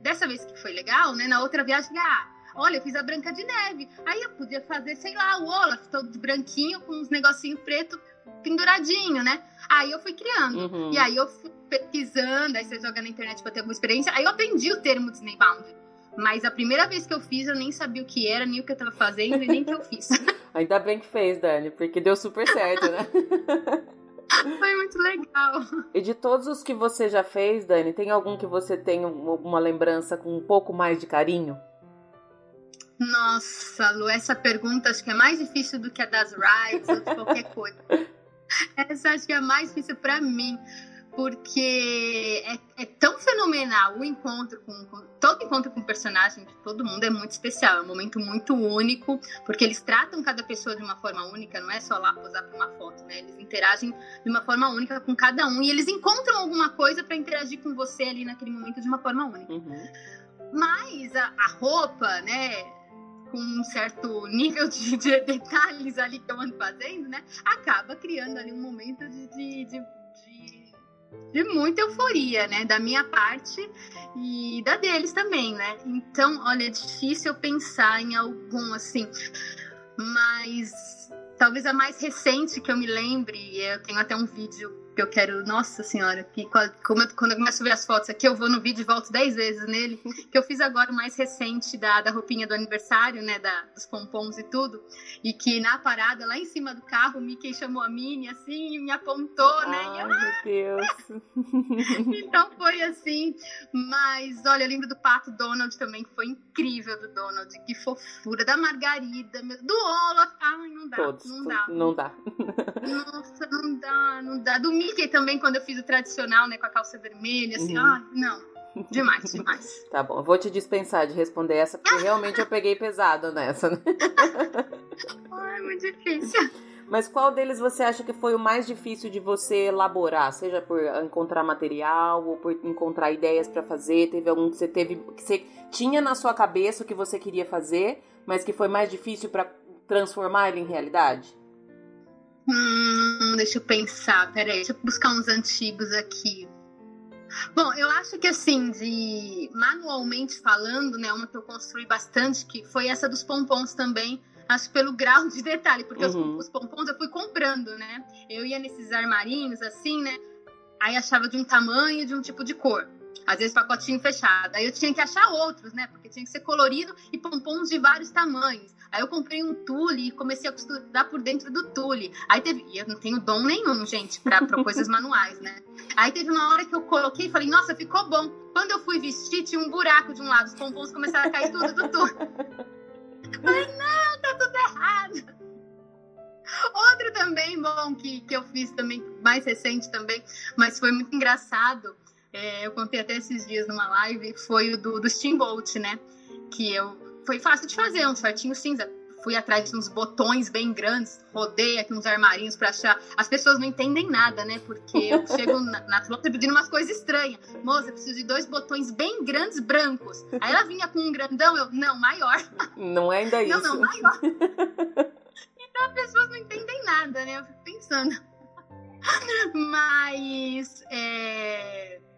Dessa vez que foi legal, né? Na outra viagem, ah, Olha, eu fiz a Branca de Neve. Aí eu podia fazer, sei lá, o Olaf todo branquinho com uns negocinho preto penduradinho, né? Aí eu fui criando. Uhum. E aí eu fui pesquisando, aí você joga na internet pra ter alguma experiência. Aí eu aprendi o termo Disney Bound. Mas a primeira vez que eu fiz, eu nem sabia o que era, nem o que eu tava fazendo, e nem o que eu fiz. [LAUGHS] Ainda bem que fez, Dani, porque deu super certo, né? [LAUGHS] Foi muito legal. E de todos os que você já fez, Dani, tem algum que você tem uma lembrança com um pouco mais de carinho? Nossa, Lu, essa pergunta acho que é mais difícil do que a das rides ou de qualquer coisa. [LAUGHS] Essa acho que é a mais difícil para mim, porque é, é, tão fenomenal o encontro com, com, todo encontro com o personagem de todo mundo é muito especial, é um momento muito único, porque eles tratam cada pessoa de uma forma única, não é só lá posar para uma foto, né? Eles interagem de uma forma única com cada um e eles encontram alguma coisa para interagir com você ali naquele momento de uma forma única. Uhum. Mas a, a roupa, né? Com um certo nível de, de, [LAUGHS] detalhes ali que eu ando fazendo, né? Acaba criando ali um momento de, de, de, de muita euforia, né? Da minha parte e da deles também, né? Então, olha, é difícil eu pensar em algum assim, mas talvez a mais recente que eu me lembre, eu tenho até um vídeo que eu quero, nossa senhora, que como eu, quando eu começo a ver as fotos aqui, eu vou no vídeo e volto dez vezes nele, que eu fiz agora o mais recente da, da roupinha do aniversário, né, da, dos pompons e tudo, e que na parada, lá em cima do carro, o Mickey chamou a Minnie, assim, e me apontou, né, Ai, e eu, meu Deus! [LAUGHS] então foi assim, mas, olha, eu lembro do Pato Donald também, que foi incrível do Donald, que fofura, da Margarida, do Olaf, ai, não dá, Todos, não dá. Não dá. Nossa, não dá, não dá. Do Mickey também, quando eu fiz o tradicional, né, com a calça vermelha, assim, uhum. ah, não. Demais, demais. [LAUGHS] tá bom, vou te dispensar de responder essa, porque realmente eu peguei pesado nessa, né? [LAUGHS] Ai, muito difícil. Mas qual deles você acha que foi o mais difícil de você elaborar? Seja por encontrar material ou por encontrar ideias para fazer? Teve algum que você teve que você tinha na sua cabeça o que você queria fazer, mas que foi mais difícil para transformar ele em realidade? Hum, deixa eu pensar. Peraí, deixa eu buscar uns antigos aqui. Bom, eu acho que assim, de manualmente falando, né, uma que eu construí bastante, que foi essa dos pompons também, acho pelo grau de detalhe, porque uhum. os, os pompons eu fui comprando, né? Eu ia nesses armarinhos assim, né? Aí achava de um tamanho e de um tipo de cor. Às vezes pacotinho fechado. Aí eu tinha que achar outros, né? Porque tinha que ser colorido e pompons de vários tamanhos. Aí eu comprei um tule e comecei a costurar por dentro do tule. Aí teve. E eu não tenho dom nenhum, gente, pra, [LAUGHS] pra coisas manuais, né? Aí teve uma hora que eu coloquei e falei, nossa, ficou bom. Quando eu fui vestir, tinha um buraco de um lado. Os pompons começaram a cair tudo do tule. [LAUGHS] Falei, não, tá tudo errado. Outro também, bom, que, que eu fiz também, mais recente também, mas foi muito engraçado. É, eu contei até esses dias numa live, foi o do, do Steamboat, né? Que eu. Foi fácil de fazer, um shortinho cinza fui atrás de uns botões bem grandes, rodei aqui uns armarinhos para achar. As pessoas não entendem nada, né? Porque eu [LAUGHS] chego na, na loja pedindo umas coisas estranhas. Moça, eu preciso de dois botões bem grandes brancos. Aí ela vinha com um grandão, eu, não, maior. Não é ainda isso. [LAUGHS] Não, não, maior. [LAUGHS] então as pessoas não entendem nada, né? Eu fico pensando. Mas é...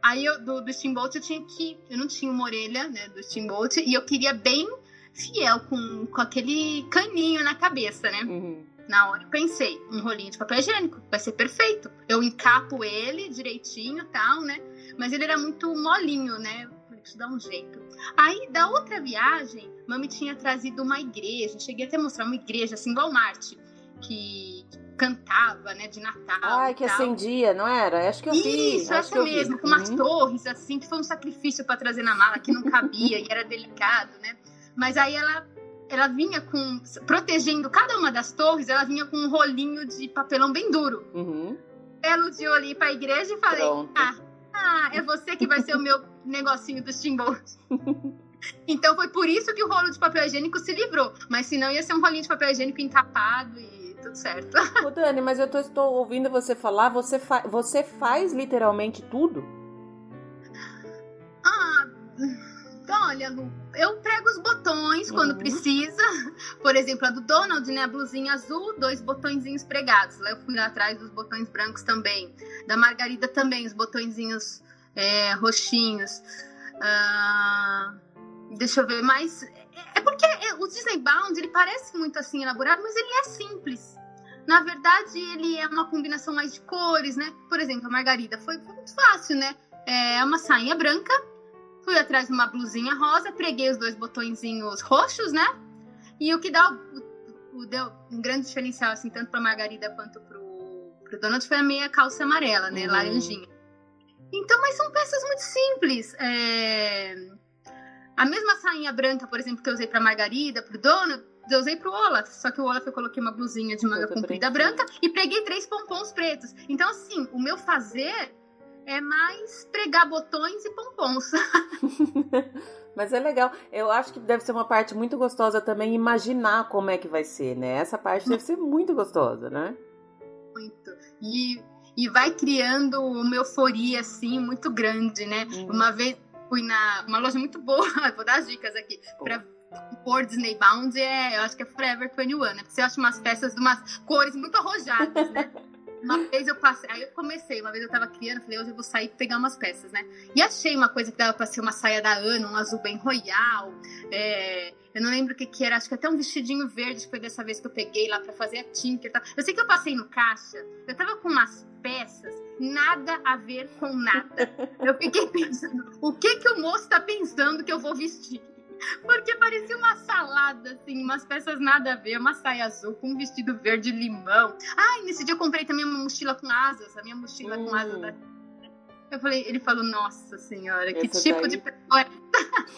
aí eu, do, do Steamboat eu tinha que. Eu não tinha uma orelha, né? Do Steamboat, e eu queria bem fiel com, com aquele caninho na cabeça, né? Uhum. Na hora eu pensei, um rolinho de papel higiênico, vai ser perfeito. Eu encapo ele direitinho e tal, né? Mas ele era muito molinho, né? Eu dar um jeito. Aí, da outra viagem, mami tinha trazido uma igreja, cheguei até a mostrar uma igreja, assim, Walmart, que cantava, né, de Natal. Ai, que acendia, não era? Acho que eu vi. Isso, essa mesmo, com umas uhum. torres, assim, que foi um sacrifício para trazer na mala, que não cabia e era delicado, né? Mas aí ela ela vinha com. protegendo cada uma das torres, ela vinha com um rolinho de papelão bem duro. Uhum. Ela de ali pra igreja e falei: ah, ah, é você que vai ser o meu negocinho do steamboat. [LAUGHS] então foi por isso que o rolo de papel higiênico se livrou. Mas senão ia ser um rolinho de papel higiênico encapado e tudo certo. Ô, Dani, mas eu tô, estou ouvindo você falar, você, fa você faz literalmente tudo? Ah. Olha, Lu, eu prego os botões quando uhum. precisa. Por exemplo, a do Donald, né? A blusinha azul, dois botõezinhos pregados. Lá eu fui lá atrás dos botões brancos também. Da Margarida também, os botõezinhos é, roxinhos. Ah, deixa eu ver, mas. É porque o Disney Bound, ele parece muito assim elaborado, mas ele é simples. Na verdade, ele é uma combinação mais de cores, né? Por exemplo, a Margarida foi, muito fácil, né? É uma sainha branca Fui atrás de uma blusinha rosa, preguei os dois botõezinhos roxos, né? E o que dá o, o deu um grande diferencial, assim, tanto pra Margarida quanto pro, pro Donald foi a meia calça amarela, né? Uhum. Laranjinha. Então, mas são peças muito simples. É... A mesma sainha branca, por exemplo, que eu usei pra Margarida, pro Donald, eu usei pro Olaf. Só que o Olaf eu coloquei uma blusinha de manga comprida branca e preguei três pompons pretos. Então, assim, o meu fazer é mais pregar botões e pompons. [LAUGHS] Mas é legal. Eu acho que deve ser uma parte muito gostosa também imaginar como é que vai ser, né? Essa parte deve ser muito gostosa, né? Muito. E, e vai criando uma euforia, assim, muito grande, né? Uhum. Uma vez fui na uma loja muito boa, [LAUGHS] vou dar as dicas aqui, para por Disney Bound, é, eu acho que é Forever 21, né? Porque você acha umas peças de umas cores muito arrojadas, né? [LAUGHS] Uma vez eu passei, aí eu comecei, uma vez eu tava criando, falei, hoje eu vou sair pegar umas peças, né? E achei uma coisa que dava pra ser uma saia da Ana, um azul bem royal. É, eu não lembro o que, que era, acho que até um vestidinho verde foi dessa vez que eu peguei lá pra fazer a tinker. Tá? Eu sei que eu passei no caixa, eu tava com umas peças, nada a ver com nada. Eu fiquei [LAUGHS] pensando, o que que o moço tá pensando que eu vou vestir? Porque parecia uma salada, assim, umas peças nada a ver, uma saia azul com um vestido verde limão. E nesse dia eu comprei também uma mochila com asas, a minha mochila hum. com asas da... Eu falei, ele falou, nossa senhora, que tipo daí... de pessoa é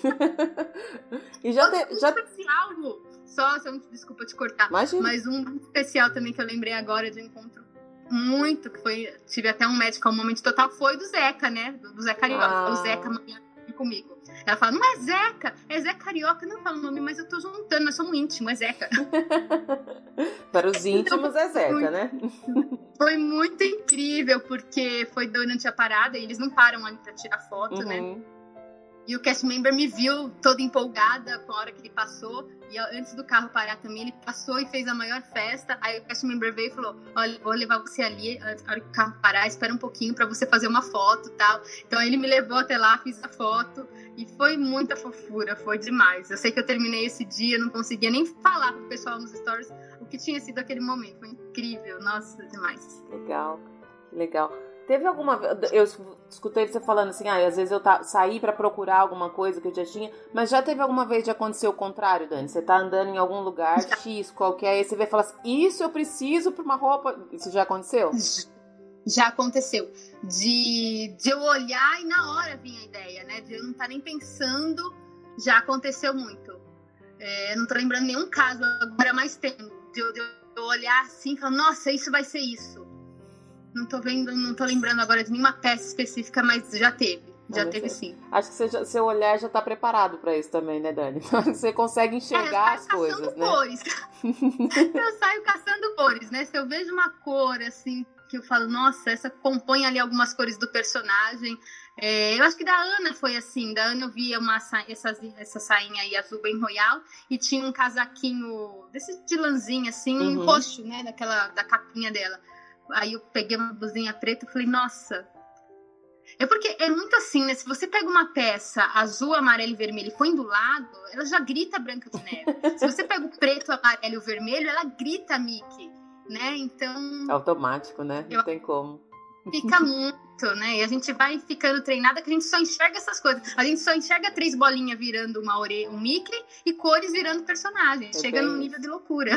[LAUGHS] E já, te, já... especial, Só, só, desculpa te cortar. Imagina. Mas um especial também que eu lembrei agora de um encontro muito, que foi, tive até um médico ao momento total, foi do Zeca, né? Do, do Zeca Carioca. Ah. O Zeca comigo. Ela fala, não é Zeca, é Zé Carioca. Não fala o nome, mas eu tô juntando, nós somos íntimos, é Zeca. [LAUGHS] Para os íntimos então, é Zeca, foi, né? [LAUGHS] Foi muito incrível, porque foi durante a parada e eles não param ali pra tirar foto, né? uhum. né? E o cast member me viu toda empolgada com a hora que ele passou. E antes do carro parar também, ele passou e fez a maior festa. Aí o cast member veio e falou: Olha, vou levar você ali, a hora que o carro parar, espera um pouquinho para você fazer uma foto tal. Então ele me levou até lá, fiz a foto. E foi muita fofura, foi demais. Eu sei que eu terminei esse dia, não conseguia nem falar pro pessoal nos stories o que tinha sido aquele momento. Foi incrível, nossa, demais. Legal, legal. Teve alguma eu escutei você falando assim, ah, às vezes eu tá, saí para procurar alguma coisa que eu já tinha, mas já teve alguma vez de acontecer o contrário, Dani? Você tá andando em algum lugar X qualquer, aí você vê e fala assim, isso eu preciso para uma roupa. Isso já aconteceu? Já aconteceu. De, de eu olhar e na hora vinha a ideia, né? De eu não estar tá nem pensando, já aconteceu muito. É, não tô lembrando nenhum caso agora, mais tempo. De eu, de eu olhar assim e falar, nossa, isso vai ser isso não tô vendo, não tô lembrando agora de nenhuma peça específica, mas já teve. Já teve sim. Acho que você, seu olhar já tá preparado para isso também, né, Dani? [LAUGHS] você consegue enxergar é, as coisas, né? Cores. [LAUGHS] [LAUGHS] eu saio caçando cores, né? Se eu vejo uma cor assim que eu falo, nossa, essa compõe ali algumas cores do personagem. É, eu acho que da Ana foi assim. Da Ana eu via uma essa, essa sainha aí azul bem royal e tinha um casaquinho desse de lãzinha assim, uhum. roxo, né? Daquela da capinha dela. Aí eu peguei uma blusinha preta e falei, nossa. É porque é muito assim, né? Se você pega uma peça azul, amarelo e vermelho e põe do lado, ela já grita Branca de Neve. Se você pega o preto, amarelo e o vermelho, ela grita Mickey, né? Então. Automático, né? Não eu... tem como. Fica muito, [LAUGHS] né? E a gente vai ficando treinada que a gente só enxerga essas coisas. A gente só enxerga três bolinhas virando uma orelha, um Mickey e cores virando personagens. É Chega num nível de loucura.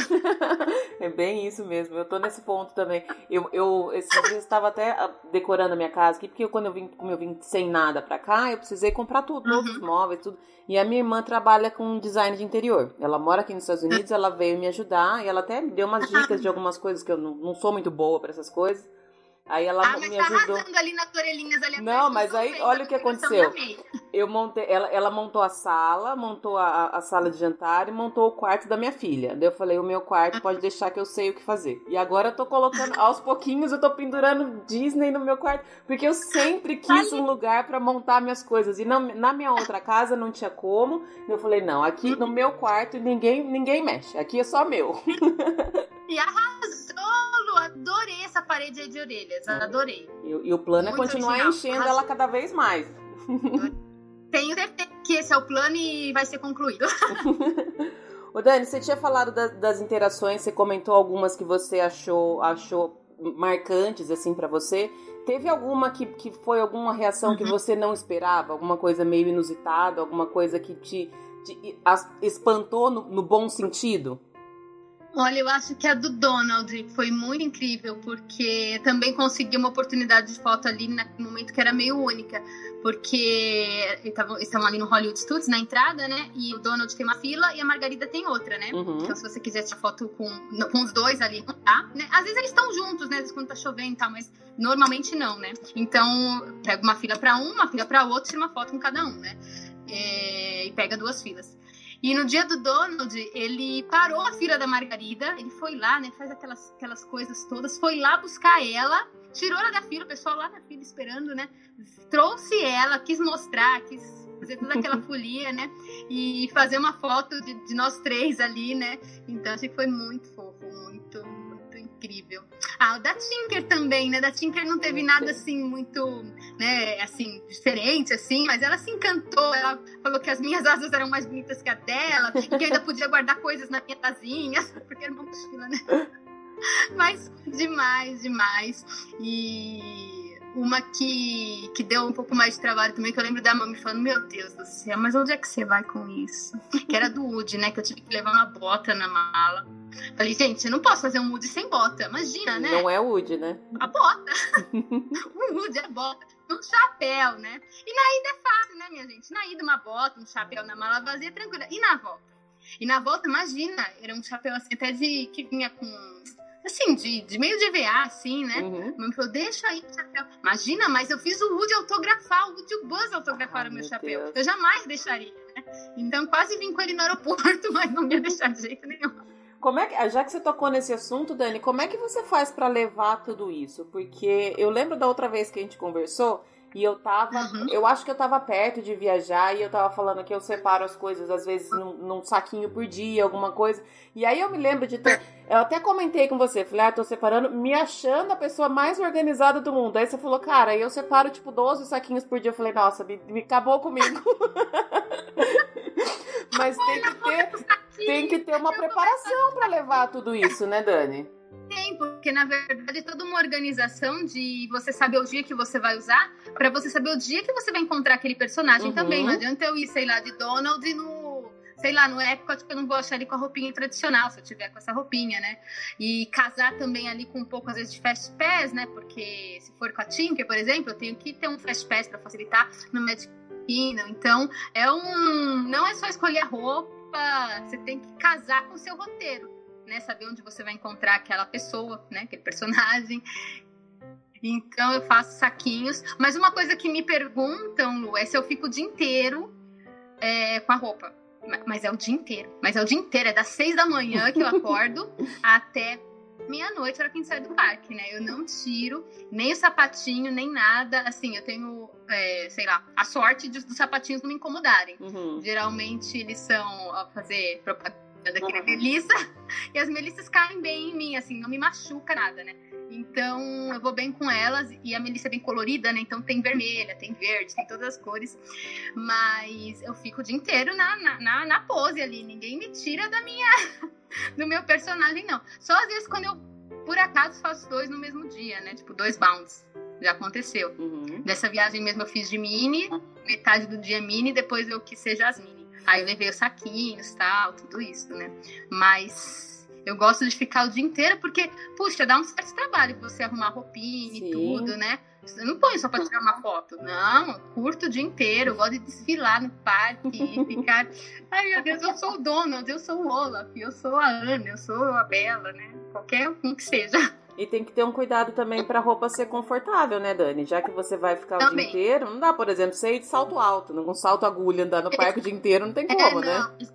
[LAUGHS] é bem isso mesmo. Eu tô nesse ponto também. Eu, eu esses dias estava até ah, decorando a minha casa aqui, porque quando eu vim, como eu vim sem nada pra cá, eu precisei comprar tudo, uhum. todos os móveis, tudo. E a minha irmã trabalha com design de interior. Ela mora aqui nos Estados Unidos, ela veio me ajudar e ela até deu umas dicas de algumas coisas que eu não, não sou muito boa para essas coisas. Aí ela ah, me tá ajudou. ali nas orelhinhas ali Não, mas aí olha o que aconteceu. Eu montei, ela, ela montou a sala, montou a, a, sala de jantar e montou o quarto da minha filha. Daí eu falei, o meu quarto [LAUGHS] pode deixar que eu sei o que fazer. E agora eu tô colocando aos pouquinhos, eu tô pendurando Disney no meu quarto, porque eu sempre quis um lugar para montar minhas coisas e na, na minha outra casa não tinha como. Eu falei, não, aqui no meu quarto ninguém ninguém mexe. Aqui é só meu. [LAUGHS] E arrasou, Lu. Adorei essa parede aí de orelhas. Adorei. E, e o plano é Muito é continuar original. enchendo arrasou. ela cada vez mais. Tenho certeza que esse é o plano e vai ser concluído. [LAUGHS] Ô Dani, você tinha falado das, das interações, você comentou algumas que você achou, achou marcantes assim para você. Teve alguma que, que foi alguma reação uhum. que você não esperava? Alguma coisa meio inusitada? Alguma coisa que te, te espantou no, no bom sentido? Olha, eu acho que a do Donald foi muito incrível, porque também consegui uma oportunidade de foto ali naquele momento que era meio única, porque estavam ali no Hollywood Studios, na entrada, né? E o Donald tem uma fila e a Margarida tem outra, né? Uhum. Então, se você quiser tirar foto com, com os dois ali, não tá, né? Às vezes eles estão juntos, né? Às vezes quando tá chovendo e tal, mas normalmente não, né? Então, pega uma fila para um, uma fila para outro, tira uma foto com cada um, né? É, e pega duas filas. E no dia do Donald, ele parou a fila da Margarida, ele foi lá, né? Faz aquelas, aquelas coisas todas, foi lá buscar ela, tirou ela da fila, o pessoal lá na fila esperando, né? Trouxe ela, quis mostrar, quis fazer toda aquela [LAUGHS] folia, né? E fazer uma foto de, de nós três ali, né? Então, assim, foi muito fofo, muito, incrível. Ah, o da Tinker também, né? Da Tinker não teve nada assim muito, né, assim, diferente, assim, mas ela se encantou. Ela falou que as minhas asas eram mais bonitas que a dela, e que ainda podia guardar coisas na minha asinha, [LAUGHS] porque era uma mochila, né? Mas demais, demais. E uma que, que deu um pouco mais de trabalho também, que eu lembro da mãe me falando, meu Deus do céu, mas onde é que você vai com isso? Que era do Woody, né? Que eu tive que levar uma bota na mala. Falei, gente, eu não posso fazer um Woody sem bota. Imagina, né? Não é Woody, né? A bota. [LAUGHS] um Woody é bota. Um chapéu, né? E na ida é fácil, né, minha gente? Na ida, uma bota, um chapéu na mala vazia, tranquila. E na volta? E na volta, imagina, era um chapéu assim, até de que vinha com assim, de, de meio de EVA, assim, né? Uhum. Mas falou, deixa aí o chapéu. Imagina, mas eu fiz o Woody autografar, o Woody o Buzz autografaram o meu, meu chapéu. Deus. Eu jamais deixaria, né? Então quase vim com ele no aeroporto, [LAUGHS] mas não ia deixar de jeito nenhum. Como é que, já que você tocou nesse assunto, Dani, como é que você faz para levar tudo isso? Porque eu lembro da outra vez que a gente conversou, e eu tava. Uhum. Eu acho que eu tava perto de viajar e eu tava falando que eu separo as coisas, às vezes, num, num saquinho por dia, alguma coisa. E aí eu me lembro de ter. Eu até comentei com você, falei, ah, tô separando, me achando a pessoa mais organizada do mundo. Aí você falou, cara, eu separo tipo 12 saquinhos por dia. Eu falei, nossa, me, me acabou comigo. [LAUGHS] Mas tem que ter, tem que ter uma preparação para levar tudo isso, né, Dani? Tem, porque na verdade é toda uma organização de você saber o dia que você vai usar, para você saber o dia que você vai encontrar aquele personagem uhum. também. Não adianta eu ir, sei lá, de Donald no, sei lá, no Epcot, que eu não vou achar ele com a roupinha tradicional, se eu tiver com essa roupinha, né? E casar também ali com um pouco, às vezes, de Fast Pass, né? Porque se for com a Tinker, por exemplo, eu tenho que ter um Fast Pass para facilitar no Magic Kingdom. Então, é um... Não é só escolher a roupa, você tem que casar com o seu roteiro né? Saber onde você vai encontrar aquela pessoa, né? Aquele personagem. Então eu faço saquinhos. Mas uma coisa que me perguntam, Lu, é se eu fico o dia inteiro é, com a roupa. Mas é o dia inteiro. Mas é o dia inteiro. É das seis da manhã que eu acordo [LAUGHS] até meia-noite, hora que a gente sai do parque, né? Eu não tiro nem o sapatinho, nem nada. Assim, eu tenho, é, sei lá, a sorte de, dos sapatinhos não me incomodarem. Uhum. Geralmente eles são, ó, fazer propaganda daquele melissa, [LAUGHS] e as melissas caem bem em mim, assim, não me machuca nada, né? Então eu vou bem com elas e a melissa é bem colorida, né? Então tem vermelha, tem verde, tem todas as cores. Mas eu fico o dia inteiro na, na, na, na pose ali. Ninguém me tira da minha [LAUGHS] do meu personagem, não. Só às vezes quando eu, por acaso, faço dois no mesmo dia, né? Tipo, dois bounds. Já aconteceu. Uhum. Dessa viagem mesmo eu fiz de mini, metade do dia mini, depois eu quis ser Jasmine. Aí eu levei os saquinhos tal, tudo isso, né? Mas eu gosto de ficar o dia inteiro porque, puxa, dá um certo trabalho você arrumar roupinha Sim. e tudo, né? Você não põe só pra tirar uma foto. Não, curto o dia inteiro. Eu gosto de desfilar no parque e [LAUGHS] ficar. Ai, meu Deus, eu sou o Donald, eu sou o Olaf, eu sou a Ana, eu sou a Bela, né? Qualquer um que seja. E tem que ter um cuidado também pra roupa ser confortável, né, Dani? Já que você vai ficar também. o dia inteiro, não dá, por exemplo, você ir de salto alto, com salto agulha andar no parque o dia inteiro, não tem é, como, é, não. né?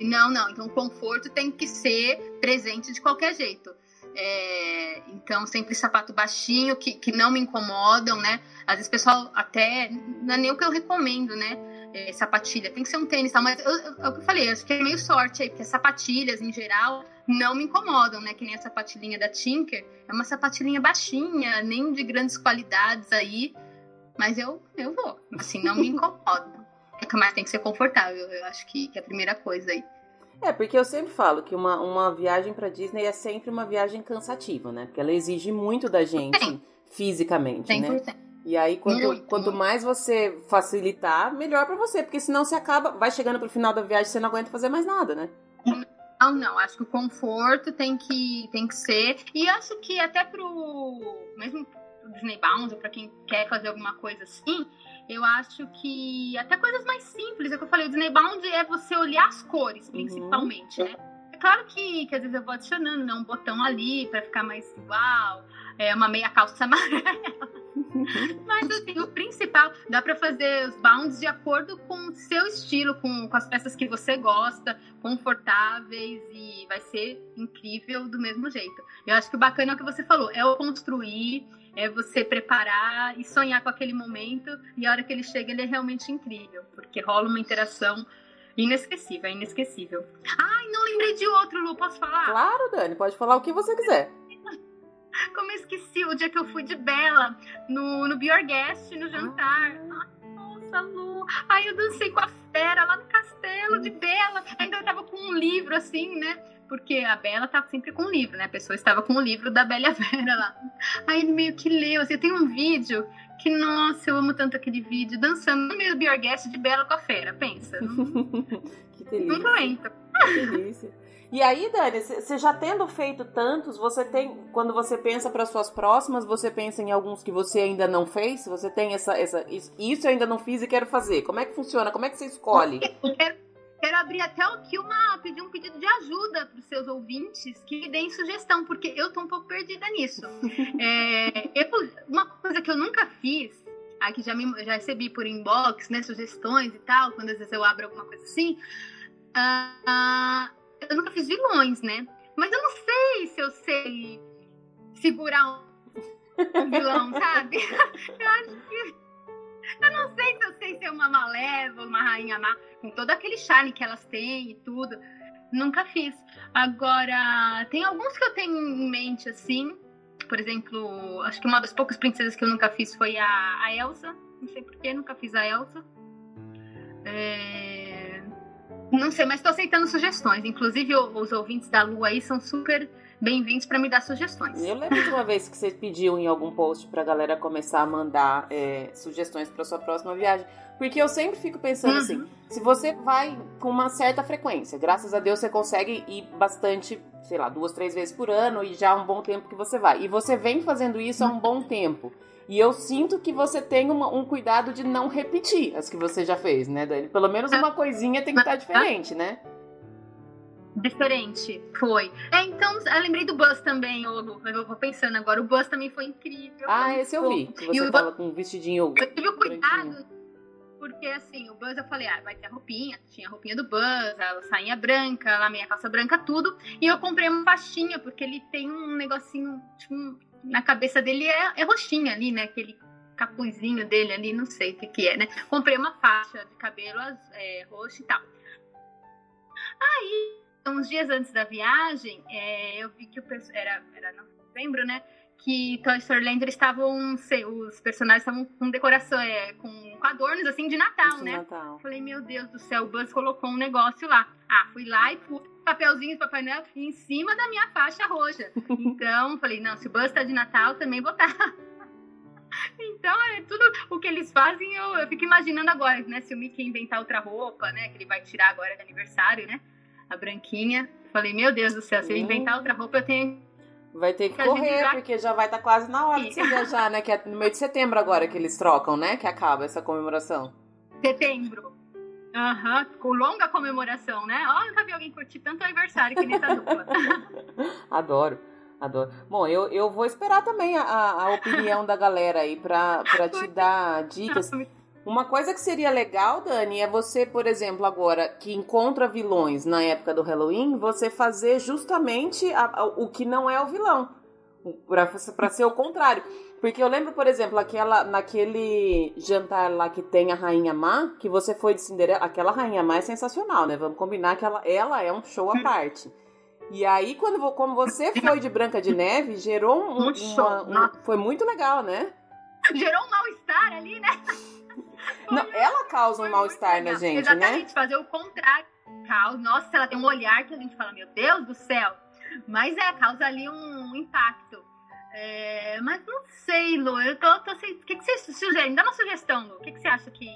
Não, não. Então, o conforto tem que ser presente de qualquer jeito. É, então, sempre sapato baixinho, que, que não me incomodam, né? Às vezes pessoal até. Não é nem o que eu recomendo, né? É, sapatilha. Tem que ser um tênis, tal, mas eu, eu, é o que eu falei, acho que é meio sorte aí, porque as sapatilhas, em geral, não me incomodam, né? Que nem a sapatilhinha da Tinker. É uma sapatilhinha baixinha, nem de grandes qualidades aí. Mas eu, eu vou. Assim, não me [LAUGHS] incomoda. É mas tem que ser confortável. Eu acho que, que é a primeira coisa aí. É, porque eu sempre falo que uma, uma viagem para Disney é sempre uma viagem cansativa, né? Porque ela exige muito da gente Sim. fisicamente, 100%. né? E aí, quanto, quanto mais você facilitar, melhor para você. Porque senão você acaba, vai chegando pro final da viagem, você não aguenta fazer mais nada, né? Não, não. Acho que o conforto tem que, tem que ser. E acho que até pro. Mesmo pro Disney Bound, ou pra quem quer fazer alguma coisa assim, eu acho que até coisas mais simples, é o que eu falei, o Disney Bound é você olhar as cores, uhum. principalmente, uhum. né? É claro que, que às vezes eu vou adicionando né, um botão ali para ficar mais igual, é, uma meia calça [LAUGHS] amarela. Mas assim, o principal, dá para fazer os bounds de acordo com o seu estilo, com, com as peças que você gosta, confortáveis e vai ser incrível do mesmo jeito. Eu acho que o bacana é o que você falou, é o construir, é você preparar e sonhar com aquele momento e a hora que ele chega ele é realmente incrível, porque rola uma interação inesquecível, é inesquecível. Ai, não lembrei de outro, Lu, posso falar? Claro, Dani, pode falar o que você quiser. [LAUGHS] Como eu esqueci o dia que eu fui de Bela no, no Be Your Guest, no jantar. Ah. nossa, Lu. Aí eu dancei com a fera lá no castelo de Bela. Ainda eu tava com um livro assim, né? Porque a Bela tá sempre com um livro, né? A pessoa estava com o livro da Bela Vera lá. Aí meio que leu. Assim, tem um vídeo que, nossa, eu amo tanto aquele vídeo. Dançando no meio do Be Your Guest de Bela com a fera. Pensa. [LAUGHS] que delícia. Não aguento. Que delícia. E aí, Dani, você já tendo feito tantos, você tem, quando você pensa para suas próximas, você pensa em alguns que você ainda não fez? Você tem essa, essa isso, isso eu ainda não fiz e quero fazer. Como é que funciona? Como é que você escolhe? Eu quero, quero abrir até aqui uma pedir um pedido de ajuda para os seus ouvintes que deem sugestão, porque eu tô um pouco perdida nisso. [LAUGHS] é, eu, uma coisa que eu nunca fiz, aqui já, me, já recebi por inbox, né, sugestões e tal, quando às vezes eu abro alguma coisa assim, uh, eu nunca fiz vilões, né? Mas eu não sei se eu sei segurar um vilão, sabe? [LAUGHS] Eu acho que eu não sei se eu sei ser uma malévola, uma rainha má, com todo aquele charme que elas têm e tudo. Nunca fiz. Agora, tem alguns que eu tenho em mente, assim. Por exemplo, acho que uma das poucas princesas que eu nunca fiz foi a, a Elsa. Não sei porquê, nunca fiz a Elsa. É... Não sei, mas estou aceitando sugestões. Inclusive, os ouvintes da Lua aí são super bem-vindos para me dar sugestões. Eu lembro de uma vez que você pediu em algum post para a galera começar a mandar é, sugestões para sua próxima viagem. Porque eu sempre fico pensando assim, uhum. assim, se você vai com uma certa frequência, graças a Deus você consegue ir bastante, sei lá, duas, três vezes por ano e já há um bom tempo que você vai. E você vem fazendo isso há um bom tempo. E eu sinto que você tem uma, um cuidado de não repetir as que você já fez, né, Dani? Pelo menos uma coisinha tem que estar diferente, né? Diferente, foi. É, então, eu lembrei do Buzz também, Lu. Eu vou pensando agora. O Buzz também foi incrível. Ah, esse eu vi. Que você tava com um vestidinho. Eu tive o cuidado, porque assim, o Buzz eu falei, ah, vai ter a roupinha. Tinha a roupinha do Buzz, a sainha branca, a minha calça branca, tudo. E eu comprei uma faixinha, porque ele tem um negocinho, tipo, na cabeça dele é, é roxinha ali, né? Aquele capuzinho dele ali, não sei o que que é, né? Comprei uma faixa de cabelo é, roxo e tal. Aí uns dias antes da viagem, é, eu vi que o era, era novembro, né? Que Toy Story Land eles estavam, os personagens estavam com decoração, é, com adornos assim de Natal, de né? Natal. Falei, meu Deus do céu, o Buzz colocou um negócio lá. Ah, fui lá e pus papelzinho de Papai Noel em cima da minha faixa roxa. [LAUGHS] Então, falei, não, se o Buzz tá de Natal, também vou estar. Tá. [LAUGHS] Então, é tudo o que eles fazem, eu, eu fico imaginando agora, né? Se o Mickey inventar outra roupa, né? Que ele vai tirar agora de aniversário, né? A branquinha. Falei, meu Deus do céu, se eu inventar outra roupa, eu tenho. Vai ter que, que correr, porque já vai estar tá quase na hora de você viajar, né? Que é no meio de setembro agora que eles trocam, né? Que acaba essa comemoração. Setembro. Aham, uhum, com longa comemoração, né? Ó, nunca vi alguém curtir tanto aniversário que nessa dupla. [LAUGHS] Adoro. Adoro. Bom, eu, eu vou esperar também a, a opinião da galera aí pra, pra te dar dicas. Uma coisa que seria legal, Dani, é você, por exemplo, agora que encontra vilões na época do Halloween, você fazer justamente a, a, o que não é o vilão. Para ser o contrário. Porque eu lembro, por exemplo, aquela, naquele jantar lá que tem a Rainha Má, que você foi de Cinderela. Aquela Rainha Má é sensacional, né? Vamos combinar que ela, ela é um show à parte. E aí, quando como você foi de Branca de Neve, gerou um. um, uma, um foi muito legal, né? Gerou um mal-estar ali, né? Não, ela causa um mal-estar na gente, Exatamente, né? Exatamente, fazer o contrário. Nossa, ela tem um olhar que a gente fala, meu Deus do céu. Mas é, causa ali um impacto. É, mas não sei, Lu. Eu tô, tô assim, O que, que você sugere? Me dá uma sugestão, Lu. O que, que você acha que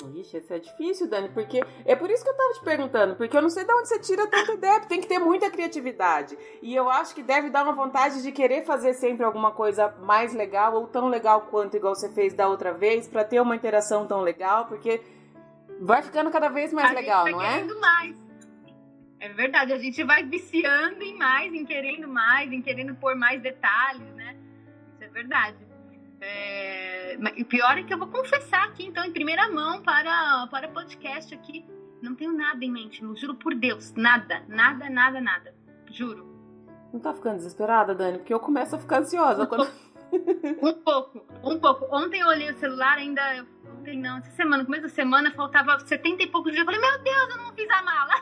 Ixi, isso é difícil, Dani, porque é por isso que eu tava te perguntando, porque eu não sei de onde você tira tanta ideia, tem que ter muita criatividade. E eu acho que deve dar uma vontade de querer fazer sempre alguma coisa mais legal ou tão legal quanto igual você fez da outra vez, para ter uma interação tão legal, porque vai ficando cada vez mais a legal, não é? mais. É verdade, a gente vai viciando em mais, em querendo mais, em querendo pôr mais detalhes, né? Isso é verdade. É, o pior é que eu vou confessar aqui, então, em primeira mão para para podcast aqui, não tenho nada em mente, não juro por Deus, nada, nada, nada, nada, juro. Não tá ficando desesperada, Dani? Porque eu começo a ficar ansiosa um quando. um pouco, um pouco. Ontem eu olhei o celular, ainda. Ontem não, essa semana, começo da semana, faltava 70 e poucos dias. Eu falei, meu Deus, eu não fiz a mala.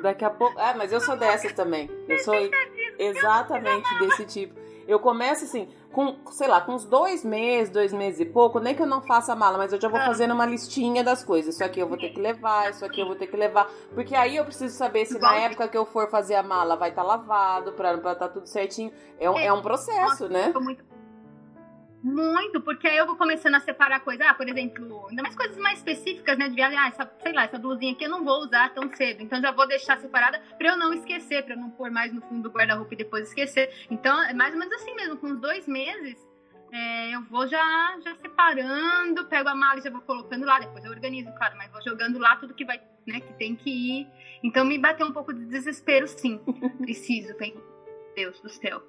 Daqui a pouco. Ah, mas eu sou dessas também. Eu sou exatamente desse tipo. Eu começo assim, com, sei lá, com uns dois meses, dois meses e pouco, nem que eu não faça a mala, mas eu já vou ah. fazendo uma listinha das coisas. Isso aqui eu vou ter que levar, isso aqui eu vou ter que levar. Porque aí eu preciso saber se na época que eu for fazer a mala vai estar tá lavado, pra estar tá tudo certinho. É um, é um processo, né? Muito muito, porque aí eu vou começando a separar coisas. Ah, por exemplo, ainda mais coisas mais específicas, né? De viagem. Ah, essa, sei lá, essa blusinha aqui eu não vou usar tão cedo. Então já vou deixar separada pra eu não esquecer, pra eu não pôr mais no fundo do guarda-roupa e depois esquecer. Então, é mais ou menos assim mesmo, com uns dois meses. É, eu vou já, já separando, pego a mala e já vou colocando lá, depois eu organizo, claro, mas vou jogando lá tudo que vai né? Que tem que ir. Então me bateu um pouco de desespero, sim. [LAUGHS] Preciso, tem. Deus do céu.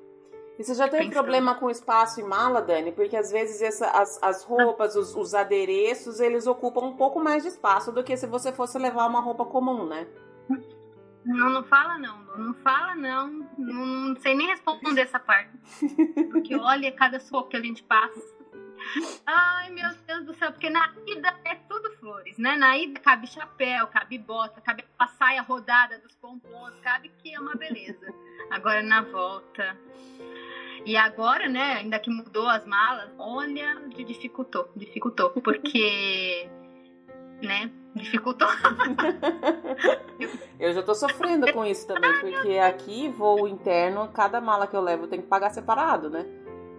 E você já teve problema com espaço e mala, Dani? Porque às vezes essa, as, as roupas, os, os adereços, eles ocupam um pouco mais de espaço do que se você fosse levar uma roupa comum, né? Não, não fala não, não fala não. Não, não sei nem responder essa parte. Porque olha cada soco que a gente passa. Ai, meu Deus do céu, porque na ida é tudo flores, né? Na ida cabe chapéu, cabe bota, cabe a saia rodada dos pompons, cabe que é uma beleza. Agora na volta. E agora, né, ainda que mudou as malas, olha, dificultou, dificultou, porque, [LAUGHS] né, dificultou. [LAUGHS] eu já tô sofrendo com isso também, porque aqui, voo interno, cada mala que eu levo tem que pagar separado, né?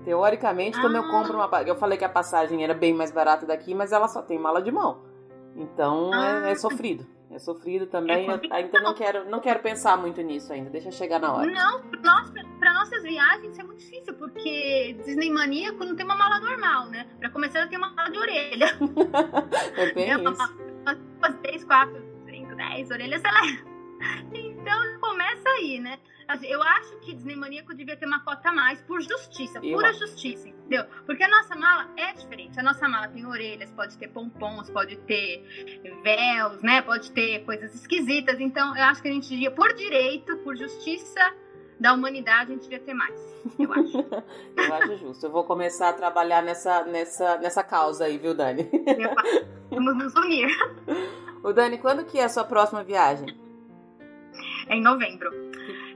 Teoricamente, quando ah. eu compro uma. Eu falei que a passagem era bem mais barata daqui, mas ela só tem mala de mão. Então ah. é, é, sofrido. É sofrido também. É ainda não quero, não quero pensar muito nisso ainda. Deixa chegar na hora. Não, para nossas viagens é muito difícil, porque Disney Maníaco não tem uma mala normal, né? Para começar, ela tem uma mala de orelha. [LAUGHS] é bem é, isso. Umas, umas 3, 4, 5, 10 orelhas, ela. Então começa aí, né? Assim, eu acho que Disney Maníaco devia ter uma cota a mais por justiça, eu pura acho. justiça, entendeu? Porque a nossa mala é diferente. A nossa mala tem orelhas, pode ter pompons, pode ter véus, né? Pode ter coisas esquisitas. Então, eu acho que a gente devia, por direito, por justiça da humanidade, a gente devia ter mais. Eu acho. [LAUGHS] eu acho justo. Eu vou começar a trabalhar nessa, nessa, nessa causa aí, viu, Dani? Vamos nos unir. [LAUGHS] O Dani, quando que é a sua próxima viagem? É em novembro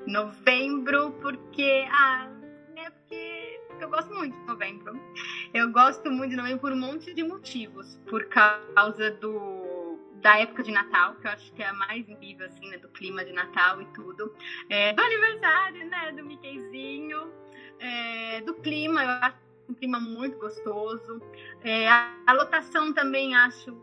novembro, porque. Ah, é porque, eu gosto muito de novembro. Eu gosto muito de novembro por um monte de motivos. Por causa do da época de Natal, que eu acho que é a mais viva, assim, né, do clima de Natal e tudo. É, do aniversário, né, do Mickeyzinho. É, do clima, eu acho um clima muito gostoso. É, a, a lotação também acho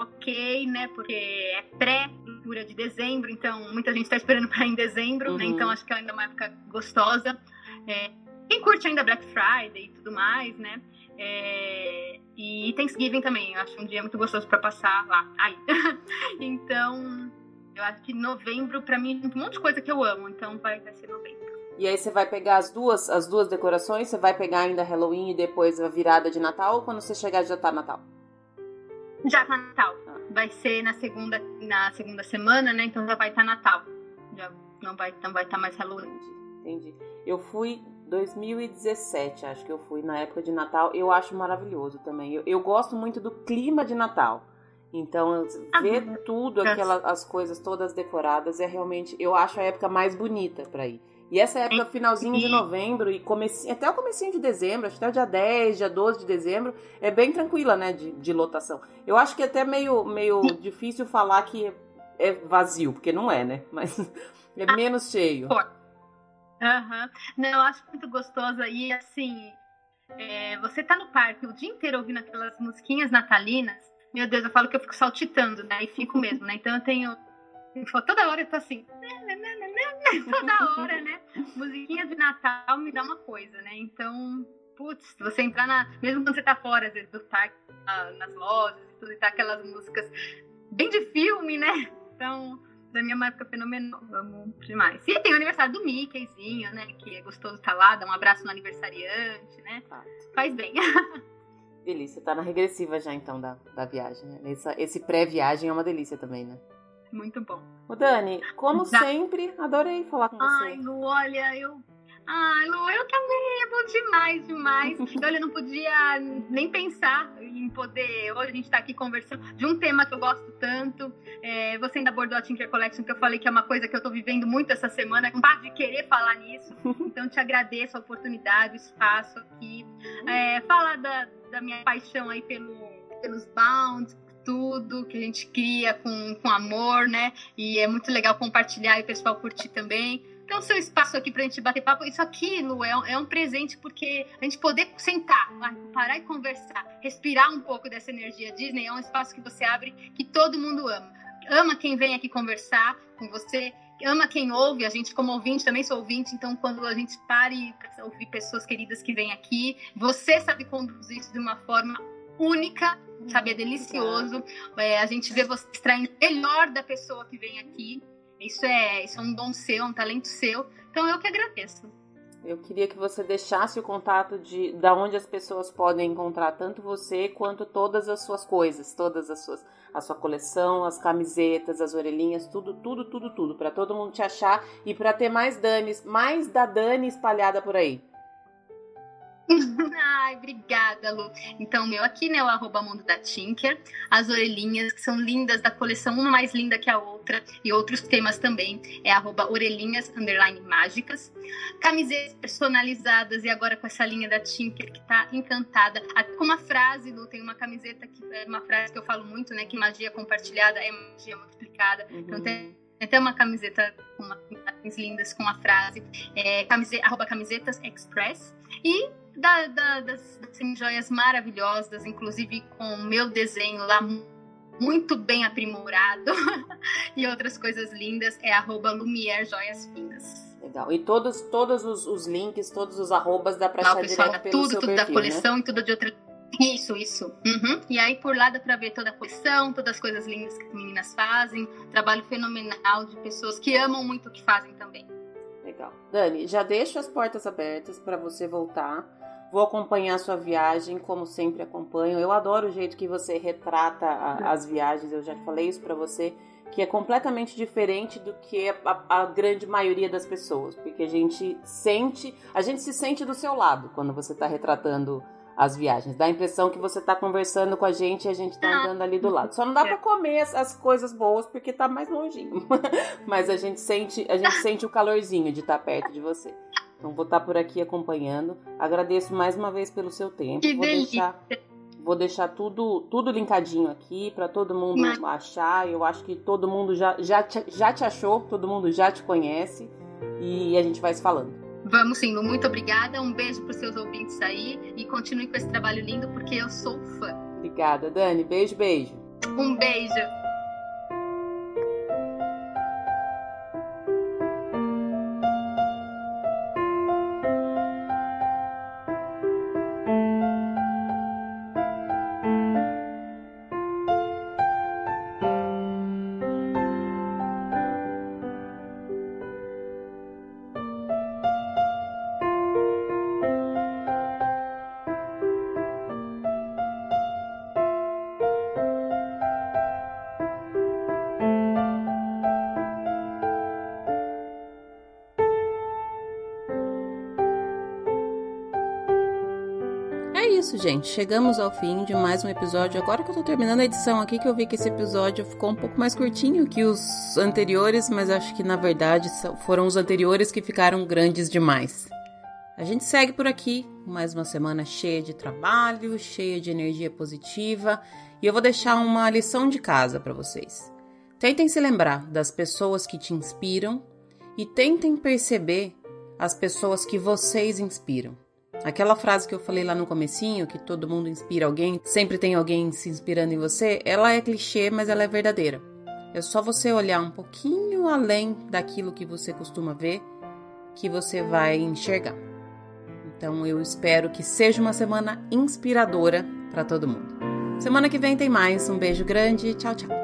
ok, né? Porque é pré-leitura de dezembro, então muita gente está esperando para em dezembro, né, uhum. né? Então acho que é ainda uma época gostosa. É, quem curte ainda Black Friday e tudo mais, né? É, e Thanksgiving também, eu acho um dia muito gostoso para passar lá. Aí. [LAUGHS] então, eu acho que novembro, para mim, um monte de coisa que eu amo, então vai, vai ser novembro. E aí você vai pegar as duas, as duas decorações? Você vai pegar ainda Halloween e depois a virada de Natal ou quando você chegar já tá Natal? Já tá Natal. Ah. Vai ser na segunda, na segunda semana, né? Então já vai estar tá Natal. Já não vai, não vai estar tá mais Halloween. Entendi. Eu fui 2017, acho que eu fui na época de Natal. Eu acho maravilhoso também. Eu, eu gosto muito do clima de Natal. Então, ah, ver tudo, aquelas as coisas todas decoradas, é realmente, eu acho a época mais bonita para ir. E essa época, finalzinho de novembro e comece... até o comecinho de dezembro, acho que até o dia 10, dia 12 de dezembro, é bem tranquila, né, de, de lotação. Eu acho que é até meio, meio difícil falar que é vazio, porque não é, né? Mas [LAUGHS] é ah, menos cheio. Uhum. Não, eu acho muito gostosa e assim, é, você tá no parque o dia inteiro ouvindo aquelas musiquinhas natalinas, meu Deus, eu falo que eu fico saltitando, né? E fico mesmo, né? Então eu tenho. Toda hora eu tô assim. Toda hora, né? Musiquinha de Natal me dá uma coisa, né? Então, putz, você entrar na. Mesmo quando você tá fora, às vezes, do parque, nas lojas e tudo, e tá aquelas músicas bem de filme, né? Então, da minha época fenomenal, amo demais. E tem o aniversário do Mickeyzinho, né? Que é gostoso estar tá lá, dá um abraço no aniversariante, né? Faz bem. Delícia, tá na regressiva já então da, da viagem. Né? Essa, esse pré-viagem é uma delícia também, né? Muito bom. O Dani, como Já. sempre, adorei falar com você. Ai, Lu, olha, eu. Ai, Lu, eu também, é bom demais, demais. [LAUGHS] Olha, eu não podia nem pensar em poder. Hoje a gente está aqui conversando de um tema que eu gosto tanto. É, você ainda abordou a Tinker Collection, que eu falei que é uma coisa que eu estou vivendo muito essa semana, com de querer falar nisso. [LAUGHS] Então, te agradeço a oportunidade, o espaço aqui. É, falar da, da minha paixão aí pelo, pelos bounds, tudo que a gente cria com, com amor, né? E é muito legal compartilhar e o pessoal curtir também. Então, seu espaço aqui pra gente bater papo, isso aqui, Lu, é, é um presente porque a gente poder sentar, parar e conversar, respirar um pouco dessa energia Disney, é um espaço que você abre que todo mundo ama. Ama quem vem aqui conversar com você, ama quem ouve, a gente como ouvinte também sou ouvinte, então quando a gente pare ouvir pessoas queridas que vêm aqui, você sabe conduzir isso de uma forma única sabe? É delicioso. É, a gente vê você extraindo melhor da pessoa que vem aqui. Isso é, isso é um dom seu, um talento seu. Então eu que agradeço. Eu queria que você deixasse o contato de da onde as pessoas podem encontrar tanto você quanto todas as suas coisas, todas as suas a sua coleção, as camisetas, as orelhinhas, tudo, tudo, tudo, tudo, para todo mundo te achar e para ter mais Dani, mais da Dani espalhada por aí. [LAUGHS] Ai, obrigada, Lu. Então, meu aqui, né, o arroba mundo da Tinker. As orelhinhas, que são lindas da coleção, uma mais linda que a outra. E outros temas também. É arroba orelhinhas, underline mágicas. Camisetas personalizadas. E agora com essa linha da Tinker, que tá encantada. Com uma frase, Lu, tem uma camiseta que é uma frase que eu falo muito, né? Que magia compartilhada é magia multiplicada. Então, uhum. Então, tem até uma camiseta com uma, imagens lindas com a frase é, camiseta, arroba camisetas express e da, da, das, das joias maravilhosas, inclusive com o meu desenho lá muito bem aprimorado [LAUGHS] e outras coisas lindas, é arroba Lumière Joias Finas. Legal. E todos, todos os, os links, todos os arrobas dá pra achar direto pelo tudo, seu tudo perfil, da coleção né? e tudo de outra isso, isso. Uhum. E aí por lá dá pra ver toda a coleção, todas as coisas lindas que as meninas fazem. Trabalho fenomenal de pessoas que amam muito o que fazem também. Legal. Dani, já deixo as portas abertas para você voltar. Vou acompanhar a sua viagem, como sempre acompanho. Eu adoro o jeito que você retrata a, as viagens, eu já falei isso para você, que é completamente diferente do que a, a, grande maioria das pessoas, porque a gente sente, a gente se sente do seu lado quando você está retratando as viagens. Dá a impressão que você tá conversando com a gente e a gente tá ah. andando ali do lado. Só não dá para comer as, as, coisas boas porque tá mais longinho. [LAUGHS] Mas a gente sente, a gente sente o calorzinho de estar tá perto de você. Então vou estar tá por aqui acompanhando. Agradeço mais uma vez pelo seu tempo. Que vou delícia. deixar vou deixar tudo tudo linkadinho aqui para todo mundo Mas... achar. Eu acho que todo mundo já já te, já te achou, todo mundo já te conhece e a gente vai se falando. Vamos sim, muito obrigada. Um beijo para os seus ouvintes aí e continue com esse trabalho lindo porque eu sou fã. Obrigada, Dani. Beijo, beijo. Um beijo. Gente. Chegamos ao fim de mais um episódio. Agora que eu tô terminando a edição aqui, que eu vi que esse episódio ficou um pouco mais curtinho que os anteriores, mas acho que na verdade foram os anteriores que ficaram grandes demais. A gente segue por aqui, mais uma semana cheia de trabalho, cheia de energia positiva, e eu vou deixar uma lição de casa para vocês. Tentem se lembrar das pessoas que te inspiram e tentem perceber as pessoas que vocês inspiram. Aquela frase que eu falei lá no comecinho, que todo mundo inspira alguém, sempre tem alguém se inspirando em você, ela é clichê, mas ela é verdadeira. É só você olhar um pouquinho além daquilo que você costuma ver que você vai enxergar. Então eu espero que seja uma semana inspiradora para todo mundo. Semana que vem tem mais. Um beijo grande. Tchau, tchau.